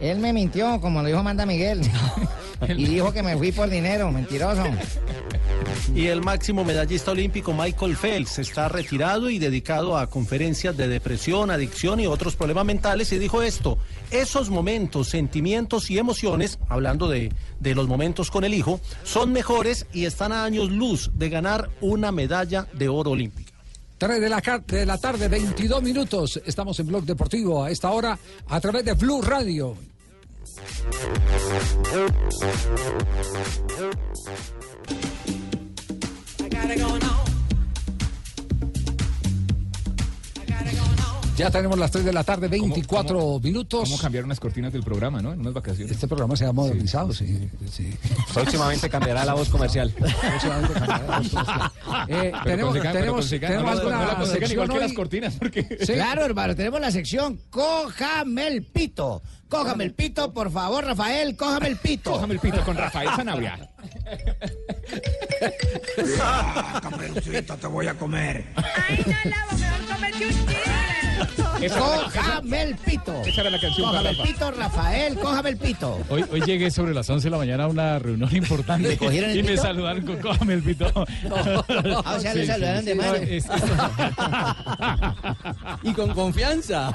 Él me mintió, como lo dijo Manda Miguel. y dijo que me fui por dinero, mentiroso. Y el máximo medallista olímpico Michael Phelps está retirado y dedicado a conferencias de depresión, adicción y otros problemas mentales y dijo esto, esos momentos, sentimientos y emociones, hablando de, de los momentos con el hijo, son mejores y están a años luz de ganar una medalla de oro olímpica. 3 de la, de la tarde, 22 minutos. Estamos en Blog Deportivo a esta hora a través de Blue Radio. Ya tenemos las 3 de la tarde, 24 minutos. ¿Cómo cambiar unas cortinas del programa, no? En unas vacaciones. Este programa se ha modernizado, sí. sí. Próximamente cambiará la voz comercial. Próximamente cambiará la voz comercial. Eh, Pero tenemos pero tenemos, tenemos no, no, no la sección igual que hoy? las cortinas, porque... Sí. Claro, hermano, tenemos la sección Cójame el pito. Cójame el pito, por favor, Rafael, cójame el pito. Cójame el pito con Rafael Sanabria. Ah, te voy a comer. Cójame el pito. Esa era la canción Cójame el pito, Rafael, cójame el pito. Hoy, hoy llegué sobre las 11 de la mañana a una reunión importante ¿Le cogieron el y me saludaron con cójame el pito. Ah, o sea, le saludaron de mano. es- Y con confianza.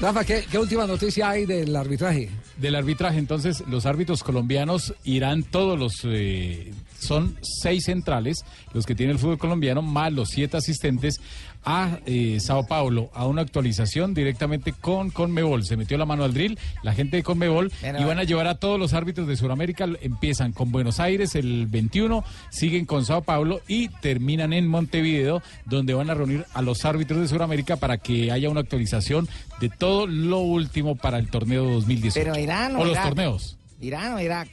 Rafa, ¿qué, qué última noticia hay del arbitraje? Del arbitraje, entonces, los árbitros colombianos irán todos los... eh, son seis centrales, los que tiene el fútbol colombiano, más los siete asistentes a eh, Sao Paulo, a una actualización directamente con Conmebol. Se metió la mano al drill, la gente de Conmebol, Pero- y van a llevar a todos los árbitros de Sudamérica. Empiezan con Buenos Aires el 21, siguen con Sao Paulo y terminan en Montevideo, donde van a reunir a los árbitros de Sudamérica para que haya una actualización de todo lo último para el torneo 2018. Pero Irán o o los torneos. ¿Irán o Irak?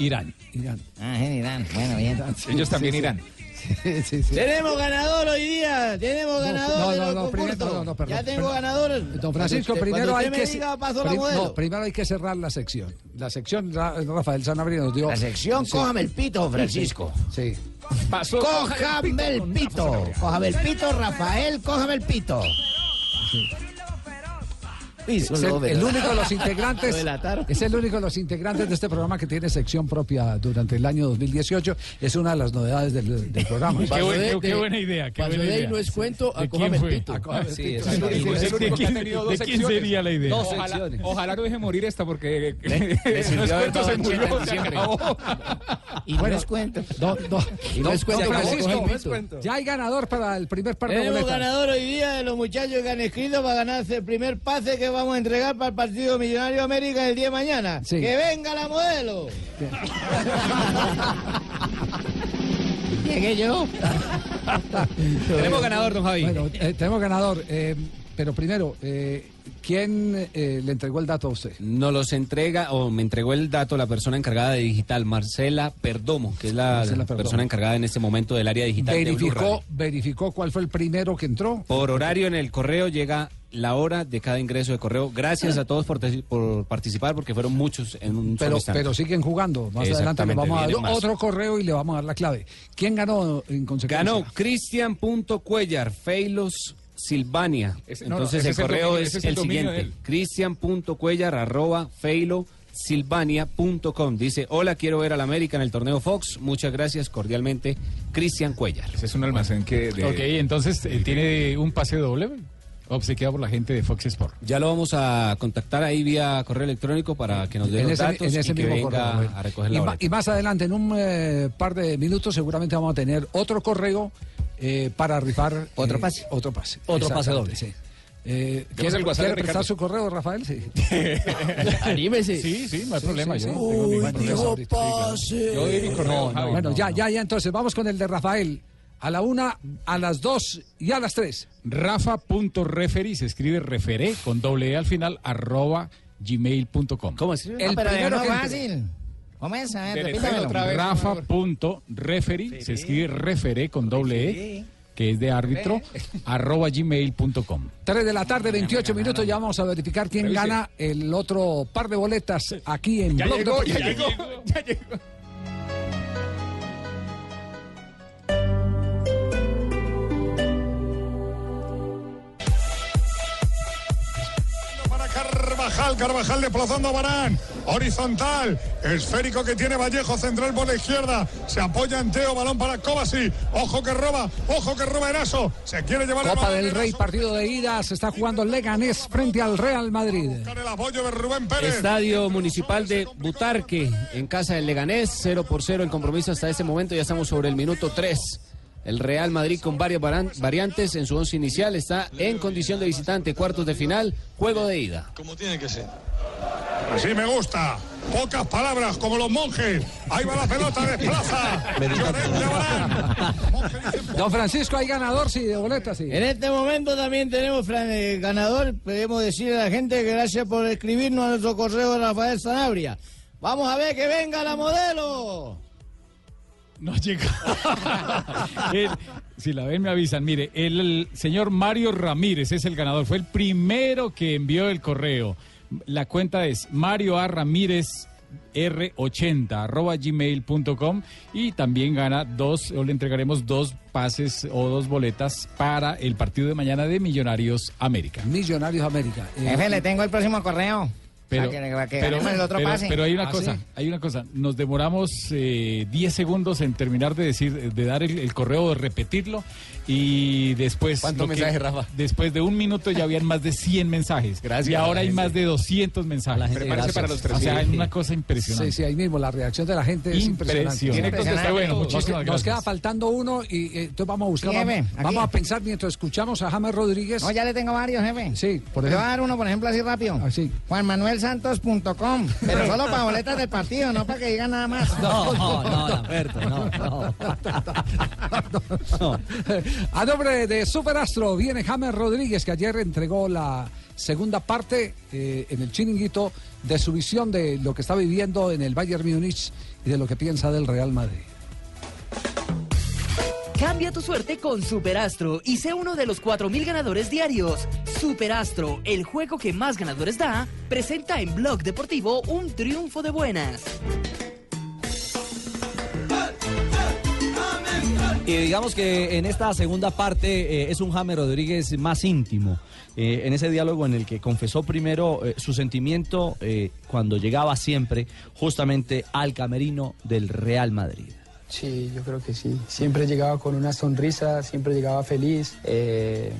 Irán. Irán. Ah, en Irán. Bueno, bien. Ellos también irán. Sí, sí, sí. Tenemos ganador hoy día, tenemos ganador no, no, no, primero- concursos. no, no, perdón, ya tengo perdón. ganadores. Don Francisco, usted- primero hay que me diga, paso la prim- modelo. no, primero hay que cerrar la sección. La sección Ra- Rafael Sanabria nos dio La sección Sí. Cójame el pito, Francisco. Sí. Pasó. Cójame el pito. Cójame el pito, Rafael, cójame el pito. Es el, el único de los integrantes Lo delataron. es el único de los integrantes de este programa que tiene sección propia durante el año 2018 es una de las novedades del, del programa Qué, buen- de- qué- de- buena idea. Qué buena de idea. no es cuento a ¿De quién fue? pito. A cójame el Sí, pito. es el único- Es el ¿De único que ha quién- de secciones. sería la idea? Dos Ojalá, secciones. ojalá no deje morir esta porque no es cuento, se murió, se acabó. Y no es cuento. No, no, Y no es cuento ya hay ganador para el primer par de Tenemos boletas. ganador hoy día de los muchachos que han escrito para ganarse el primer pase que vamos a entregar para el partido Millonario América el día de mañana. Sí. ¡Que venga la modelo! Llegué yo. Tenemos ganador, don Javi. Bueno, eh, tenemos ganador, eh, pero primero, eh, ¿quién eh, le entregó el dato a usted? Nos los entrega, o me entregó el dato la persona encargada de digital, Marcela Perdomo, que es la persona encargada en este momento del área digital. Verificó, verificó cuál fue el primero que entró. Por horario en el correo llega la hora de cada ingreso de correo. Gracias a todos por, te- por participar, porque fueron muchos en un solo Pero, instante. pero siguen jugando. Más adelante le Exactamente, vamos a dar más. otro correo y le vamos a dar la clave. ¿Quién ganó en consecuencia? Ganó Cristian.cuellar, Feilos Silvania. Ese- no, no, Entonces el correo dominio- es, el el siguiente. Cristian.cuellar arroba feilo silvania.com. Dice, hola, quiero ver al América en el torneo Fox. Muchas gracias, cordialmente, Cristian Cuellar. Ese es un almacén que... De, Ok, entonces eh, tiene un pase doble obsequiado por la gente de Fox Sport. Ya lo vamos a contactar ahí vía correo electrónico para que nos dé los ese, datos en ese y que mismo venga correo. a recoger y, la ma- boleta. y más adelante, en un eh, par de minutos, seguramente vamos a tener otro correo eh, para rifar. Otro eh, pase. Otro pase. Otro pase doble. Sí. Eh, ¿Quiere, el WhatsApp quiere prestar su correo, Rafael? Sí. Anímese. Sí, sí, no hay Sí, problema. sí, yo sí. no tengo problema. Yo di mi correo, No, bueno, ya, ya, ya, entonces vamos con el de Rafael. A la una, a las dos y a las tres. Rafa.referi, se escribe referé con doble E al final, arroba gmail.com. ¿Cómo es? El pero primero que fácil. ¿Cómo es? A ver. Rafa.referi, se escribe referé con doble E, que es de árbitro, arroba gmail.com. 3 de la tarde, 28 minutos. Ya vamos a verificar quién gana el otro par de boletas aquí en Ya Blog llegó, ya llegó, ya llegó. Carvajal, Carvajal desplazando a Barán. Horizontal, esférico que tiene Vallejo, central por la izquierda. Se apoya en Teo, balón para Kovacic. Ojo que roba, ojo que roba Eraso. Se quiere llevar el Copa balón del Eraso. Rey, partido de ida. Se está jugando Leganés frente al Real Madrid. El apoyo de Rubén Pérez. Estadio Municipal de Butarque, en casa del Leganés, 0 por 0 el compromiso hasta ese momento, ya estamos sobre el minuto 3. El Real Madrid con varias variantes en su once inicial está en condición de visitante, cuartos de final, juego de ida. Como tiene que ser. Así me gusta. Pocas palabras como los monjes. Ahí va la pelota, desplaza. De. Don Francisco, ¿hay ganador? Sí, de boletas, sí. En este momento también tenemos eh, ganador. Podemos decirle a la gente que gracias por escribirnos a nuestro correo Rafael Sanabria. Vamos a ver que venga la modelo. No llega. El- si la ven, me avisan. Mire, el, el señor Mario Ramírez es el ganador. Fue el primero que envió el correo. La cuenta es Mario A. Ramírez r80 arroba gmail.com y también gana dos o le entregaremos dos pases o dos boletas para el partido de mañana de Millonarios América. Millonarios América. Eh, Jefe, le tengo el próximo correo. Pero, que, que pero- el otro pero- pase. pero hay una ¿Ah, cosa, sí? hay una cosa. Nos demoramos eh, 10 segundos en terminar de decir, de dar el, el correo, de repetirlo y después. ¿Cuántos mensajes, Rafa? Después de un minuto ya habían más de 100 mensajes. Gracias Y ahora hay gente. más de 200 mensajes. gente, Prepárese gracias. para los O sea, 300. es una cosa impresionante. Sí, sí, ahí mismo, la reacción de la gente es impresionante. Impresionante. Tiene que contestar, bueno, Nos- muchísimas Nos gracias. queda faltando uno y eh, entonces vamos a buscar. Sí, vamos, jefe, vamos a pensar mientras escuchamos a James Rodríguez. No, ya le tengo varios, jefe. Sí, por Le voy a ejemplo. dar uno, por ejemplo, así rápido. Así. JuanManuelSantos.com. Pero solo para boletas del partido, no para que digan nada más. No, no, no, Lamberto, no, no. A nombre de Superastro viene James Rodríguez, que ayer entregó la segunda parte eh, en el chiringuito de su visión de lo que está viviendo en el Bayern Múnich y de lo que piensa del Real Madrid. Cambia tu suerte con Superastro y sé uno de los 4.000 ganadores diarios. Superastro, el juego que más ganadores da, presenta en Blog Deportivo un triunfo de buenas. Y digamos que en esta segunda parte eh, es un James Rodríguez más íntimo. Eh, en ese diálogo en el que confesó primero eh, su sentimiento cuando llegaba siempre justamente al camerino del Real Madrid. Sí, yo creo que sí. Siempre llegaba con una sonrisa, siempre llegaba feliz. Eh,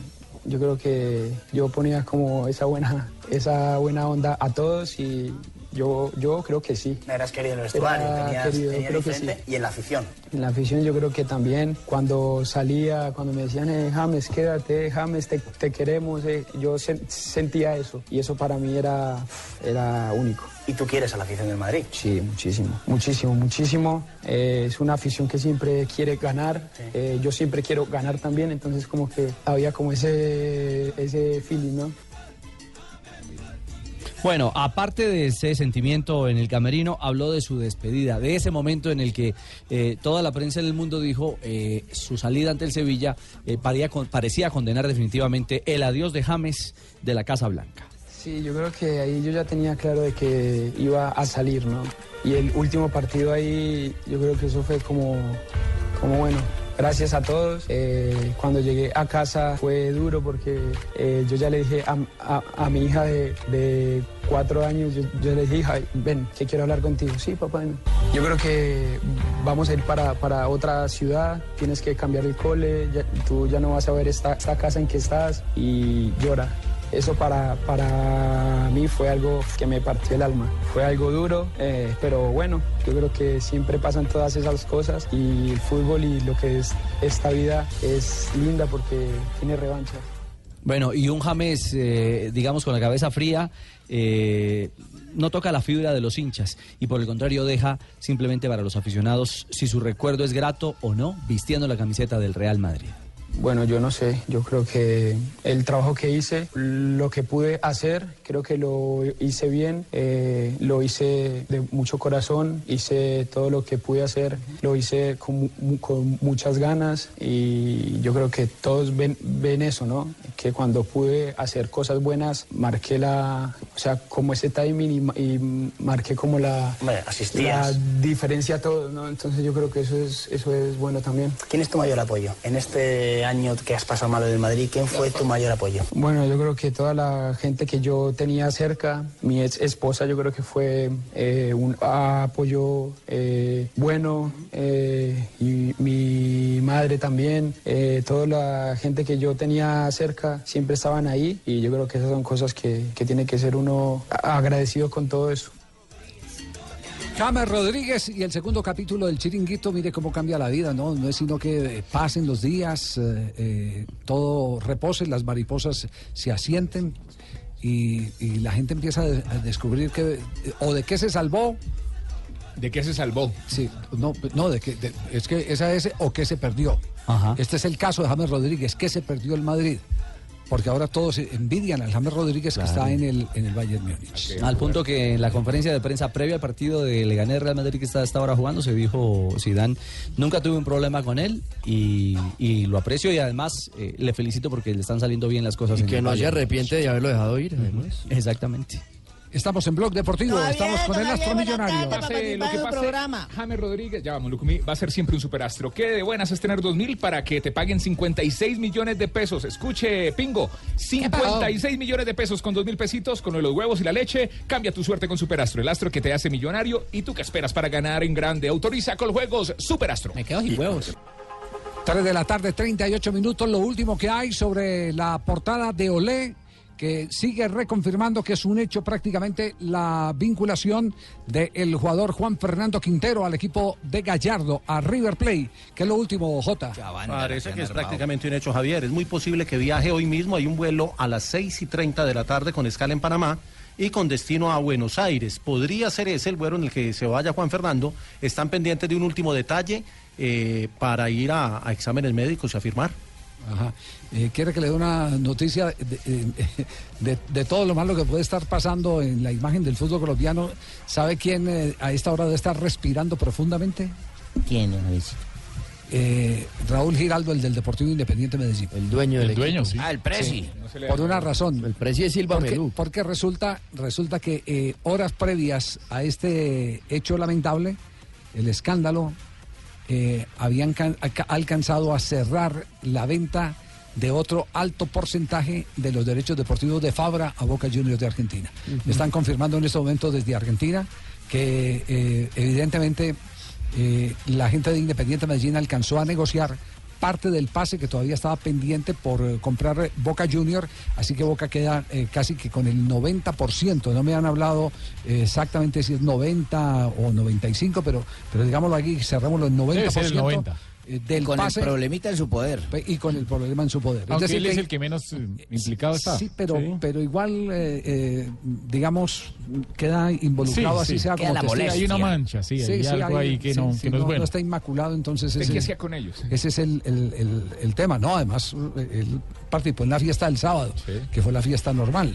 yo creo que yo ponía como esa buena, esa buena onda a todos y yo, yo creo que sí. Eras querido en el vestuario, tenías, querido, tenías creo que y en la afición. En la afición yo creo que también cuando salía, cuando me decían, eh, James, quédate, James, te, te queremos, eh, yo sen- sentía eso y eso para mí era, era único. ¿Y tú quieres a la afición del Madrid? Sí, muchísimo, muchísimo, muchísimo. Eh, es una afición que siempre quiere ganar, Eh, yo siempre quiero ganar también, entonces como que había como ese, ese feeling, ¿no? Bueno, aparte de ese sentimiento en el camerino, habló de su despedida, de ese momento en el que eh, toda la prensa del mundo dijo eh, su salida ante el Sevilla eh, parecía condenar definitivamente el adiós de James de la Casa Blanca. Sí, yo creo que ahí yo ya tenía claro de que iba a salir, ¿no? Y el último partido ahí, yo creo que eso fue como, como bueno, gracias a todos. Eh, cuando llegué a casa fue duro porque eh, yo ya le dije a, a- mi hija de, de cuatro años, yo, yo le dije, hija, ven, que quiero hablar contigo. Sí, papá. ven. Yo creo que vamos a ir para, para otra ciudad, tienes que cambiar el cole, tú ya no vas a ver esta, esta casa en que estás y llora. Eso para, para mí fue algo que me partió el alma. Fue algo duro, eh, pero bueno, yo creo que siempre pasan todas esas cosas y el fútbol y lo que es esta vida es linda porque tiene revanchas. Bueno, y un James, eh, digamos, con la cabeza fría, eh, no toca la fibra de los hinchas y por el contrario deja simplemente para los aficionados si su recuerdo es grato o no, vistiendo la camiseta del Real Madrid. Bueno, yo no sé, yo creo que el trabajo que hice, lo que pude hacer, creo que lo hice bien, eh, lo hice de mucho corazón, hice todo lo que pude hacer, lo hice con, mu- con muchas ganas y yo creo que todos ven, ven eso, ¿no? Que cuando pude hacer cosas buenas, marqué la, o sea, como ese timing y, y marqué como la, la diferencia a todos, ¿no? Entonces yo creo que eso es, eso es bueno también. ¿Quién es tu mayor apoyo? En este año que has pasado mal en el Madrid, ¿quién fue tu mayor apoyo? Bueno, yo creo que toda la gente que yo tenía cerca, mi ex esposa, yo creo que fue eh, un apoyo eh, bueno, eh, y mi madre también, eh, toda la gente que yo tenía cerca siempre estaban ahí y yo creo que esas son cosas que, que tiene que ser uno agradecido con todo eso. James Rodríguez y el segundo capítulo del Chiringuito, mire cómo cambia la vida, ¿no? No es sino que eh, pasen los días, eh, eh, todo repose, las mariposas se asienten. y, y la gente empieza a, de- a descubrir que o de qué se salvó. ¿De qué se salvó? Sí, no, no de que de- es que esa es o qué se perdió. Este es el caso de James Rodríguez, que se perdió el Madrid. Porque ahora todos envidian al James Rodríguez que está en el, en el Bayern Múnich. Al punto que en la conferencia de prensa previa al partido de Leganés Real Madrid que está hasta ahora jugando se dijo Zidane nunca tuve un problema con él y, y lo aprecio y además eh, le felicito porque le están saliendo bien las cosas. Y en que el no se Bayern. arrepiente de haberlo dejado ir, además. Exactamente. Estamos en Blog Deportivo, estamos con el astro millonario. Pase lo que pase, James Rodríguez, ya vamos, Lucumí, va a ser siempre un superastro. ¿Qué de buenas es tener 2000 para que te paguen 56 millones de pesos? Escuche, Pingo, 56 millones de pesos con 2000 pesitos, con los huevos y la leche. Cambia tu suerte con Superastro, el astro que te hace millonario. ¿Y tú qué esperas para ganar en grande? Autoriza con juegos Superastro. Me quedo sin huevos. 3 de la tarde, 38 minutos. Lo último que hay sobre la portada de Olé, que sigue reconfirmando que es un hecho prácticamente la vinculación del jugador Juan Fernando Quintero al equipo de Gallardo, a River Plate. que es lo último, Jota? Parece que es prácticamente un hecho, Javier. Es muy posible que viaje hoy mismo. Hay un vuelo a las 6 y 30 de la tarde con escala en Panamá y con destino a Buenos Aires. Podría ser ese el vuelo en el que se vaya Juan Fernando. Están pendientes de un último detalle eh, para ir a, a exámenes médicos y a firmar. Ajá. Eh, ¿Quiere que le dé una noticia de, de- de- de todo lo malo que puede estar pasando en la imagen del fútbol colombiano? ¿Sabe quién eh, a esta hora debe estar respirando profundamente? ¿Quién, Eh, Raúl Giraldo, el del Deportivo Independiente Medellín. El dueño del El dueño, sí. Ah, el Presi. Sí, Por una razón. El Presi es Silva porque, Melú. porque resulta, resulta que eh, horas previas a este hecho lamentable, el escándalo, eh, habían can- alca- alcanzado a cerrar la venta de otro alto porcentaje de los derechos deportivos de Fabra a Boca Juniors de Argentina. Me Están confirmando en este momento desde Argentina que eh, evidentemente eh, la gente de Independiente Medellín alcanzó a negociar parte del pase que todavía estaba pendiente por eh, comprar eh, Boca Junior, así que Boca queda eh, casi que con el 90%, no me han hablado eh, exactamente si es 90 o 95, pero, pero digámoslo aquí, cerramos el 90% Debe ser el 90. Eh, del con el pase. problemita en su poder. Y con el problema en su poder. Aunque decir él es que- el que menos eh, implicado está. Sí, pero, pero igual, eh, eh, digamos, queda involucrado Sí, así sí. sea Queda como la. Hay una mancha, sí, hay algo ahí que no- que no es bueno. está inmaculado, entonces ¿Usted ese, qué hacía con ellos? ese es el, el- el- el tema. No, además, él participó en la fiesta del sábado, que fue la fiesta normal.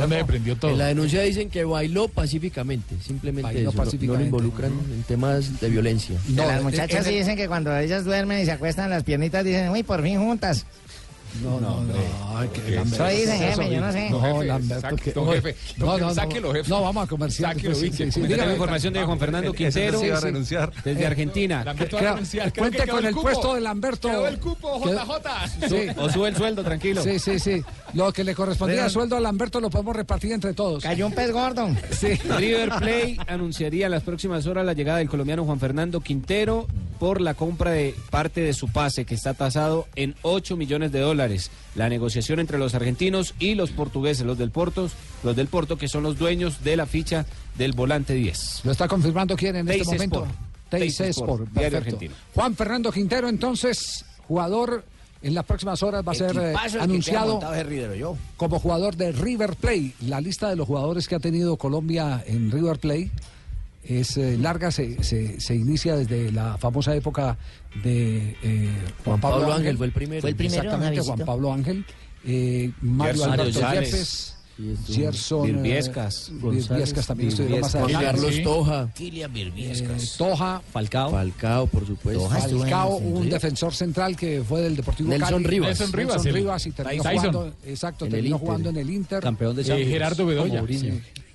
¿Dónde prendió todo? En la denuncia dicen que bailó pacíficamente, simplemente Bailó eso, no- pacíficamente. no lo involucran en temas de violencia. Las muchachas sí dicen que cuando ellas duermen y se acuestan las piernitas dicen, uy, por fin juntas. No, no, no. que Eso jefe, yo no sé. No, Jefe, Lamberto, saque- que- don jefe, don no, sáquelo, jefe. no, vamos a comercial. Sáquelo, pues, sí, sí, sí, dígame. información de Juan Fernando Quintero. sí va a renunciar. Desde Eh, Argentina. Lamberto va a renunciar. Cuente con el puesto de Lamberto. Quedó el cupo, JJ. Sí. O sube el sueldo, tranquilo. Sí, sí, sí. Lo que le correspondía a sueldo a Lamberto lo podemos repartir entre todos. Cayó un pez gordo. Sí. River Play anunciaría en las próximas horas la llegada del colombiano Juan Fernando Quintero por la compra de parte de su pase que está tasado en 8 millones de dólares. La negociación entre los argentinos y los portugueses, los del Porto, los del Porto que son los dueños de la ficha del volante 10. Lo está confirmando quién en este momento. Teis Teis Sport, Sport, diario argentino. Juan Fernando Quintero, entonces, jugador en las próximas horas va a ser eh, anunciado yo. como jugador de River Plate. La lista de los jugadores que ha tenido Colombia en River Plate es eh, larga, se, se- se inicia desde la famosa época de eh, Juan, Pablo, Pablo Ángel. Ángel fue el primero. Fue el primero, Exactamente. Juan Pablo Ángel. eh, Mario Gerson Alberto. Yepes. Gerson eh, Virviescas. Virviescas también más Virviescas. adelante. Carlos. Toja. Kilian Eh, Virviescas. Toja, Falcao. Falcao, por supuesto. Falcao, en un defensor central que fue del Deportivo Nelson Cali. Rivas. Nelson Rivas, Nelson el- Rivas y terminó Tyson. jugando, exacto, terminó jugando en el Inter. Campeón de Eh, Champions. Gerardo Bedoya.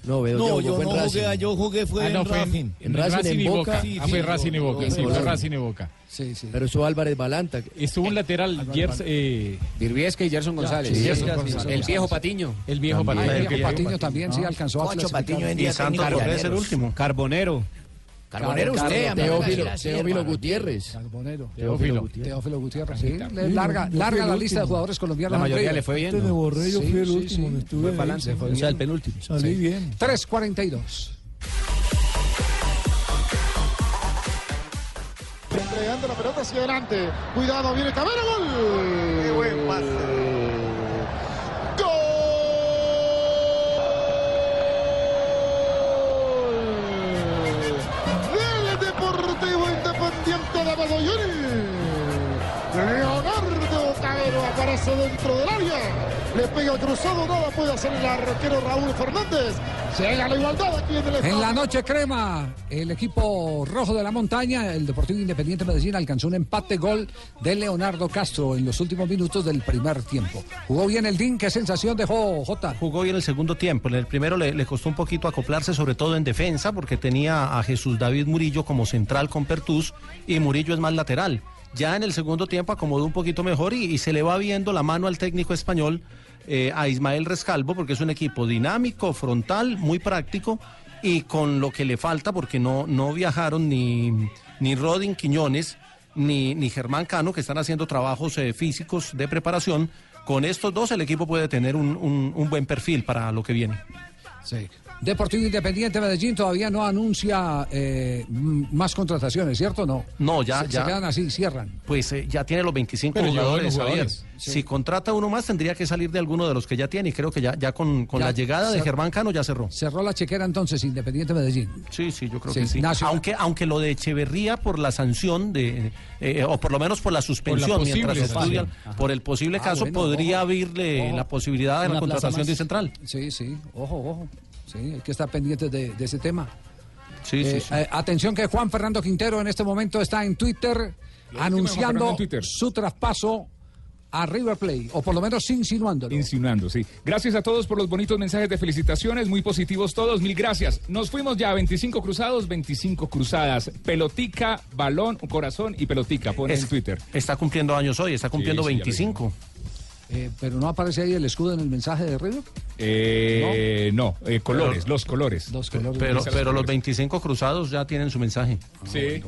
No, veo, No, yo, yo fue en no Racing. jugué, yo jugué fue Ah, en no, fue Racing. en, En Racing, en y Boca. Boca. Sí, Ah, fue sí, Racing y Boca. Sí, fue. Racing y Boca. Sí, sí. Pero eso Álvarez Balanta. Estuvo un lateral, Gers, eh, Virviesca y Gerson González. sí, Gerson Gerson González. El viejo Patiño. el viejo Ah, Patiño. el viejo Patiño también sí alcanzó a clasificar. Patiño en Y día es el último. Carbonero. Carbonero usted, amigo, Teófilo, Teófilo. Gutiérrez. Carbonero. Teófilo. Teófilo Gutiérrez. Sí, larga, larga la lista de jugadores colombianos. La mayoría le fue bien. Este me ¿no? borré, yo Sí, fui el sí, último, sí. me estuve Fue ahí. balance, fue O sea, el penúltimo. Salí bien. 3.42. Entregando la pelota hacia adelante. Cuidado, viene Cabero, gol. Qué buen pase. Pase dentro del área. Le pega el cruzado, nada puede hacer el arquero Raúl Fernández. Llega la igualdad aquí en el En la noche crema, el equipo rojo de la montaña, el Deportivo Independiente Medellín, alcanzó un empate gol de Leonardo Castro en los últimos minutos del primer tiempo. Jugó bien el DIN, qué sensación dejó Jota. Jugó bien el segundo tiempo. En el primero le, le costó un poquito acoplarse, sobre todo en defensa, porque tenía a Jesús David Murillo como central con Pertús y Murillo es más lateral. Ya en el segundo tiempo acomodó un poquito mejor y, se le va viendo la mano al técnico español, eh, a Ismael Rescalvo, porque es un equipo dinámico, frontal, muy práctico y con lo que le falta, porque no, no viajaron ni, ni Rodin Quiñones ni, ni Germán Cano, que están haciendo trabajos eh, físicos de preparación. Con estos dos el equipo puede tener un, un- un buen perfil para lo que viene. Sí. Deportivo Independiente Medellín todavía no anuncia eh, más contrataciones, ¿cierto no? No, ya, se, ya. se quedan así, cierran. Pues eh, ya tiene los 25 Pero llevó jugadores. Sí. Si contrata uno más, tendría que salir de alguno de los que ya tiene. Y creo que ya, ya con, con Ya, la llegada de Germán Cano ya cerró. Cerró la chequera entonces Independiente Medellín. Sí, sí, yo creo Sí, que sí. Nacional- Aunque, aunque lo de Echeverría por la sanción de, eh, o por lo menos por la suspensión posible mientras se estudia, sanción. por el posible Ah, caso, bueno, podría ojo. abrirle Ojo. la posibilidad de la Una contratación más. de central. Sí, sí, ojo, ojo. Sí, hay que estar pendientes de, de ese tema. Sí, Eh, sí, sí. eh, atención que Juan Fernando Quintero en este momento está en Twitter anunciando en Twitter. su traspaso a River Plate, o por lo menos insinuándolo. Insinuando, sí. Gracias a todos por los bonitos mensajes de felicitaciones, muy positivos todos, mil gracias. Nos fuimos ya, 25 cruzados, 25 cruzadas. Pelotica, balón, corazón y pelotica, pone Es- en Twitter. Está cumpliendo años hoy, está cumpliendo Sí, sí, ya lo 25. Eh, pero no aparece ahí el escudo en el mensaje de River. Eh, no, eh, colores, los colores. Los colores. Pero, Los pero los colores. 25 cruzados ya tienen su mensaje. Sí.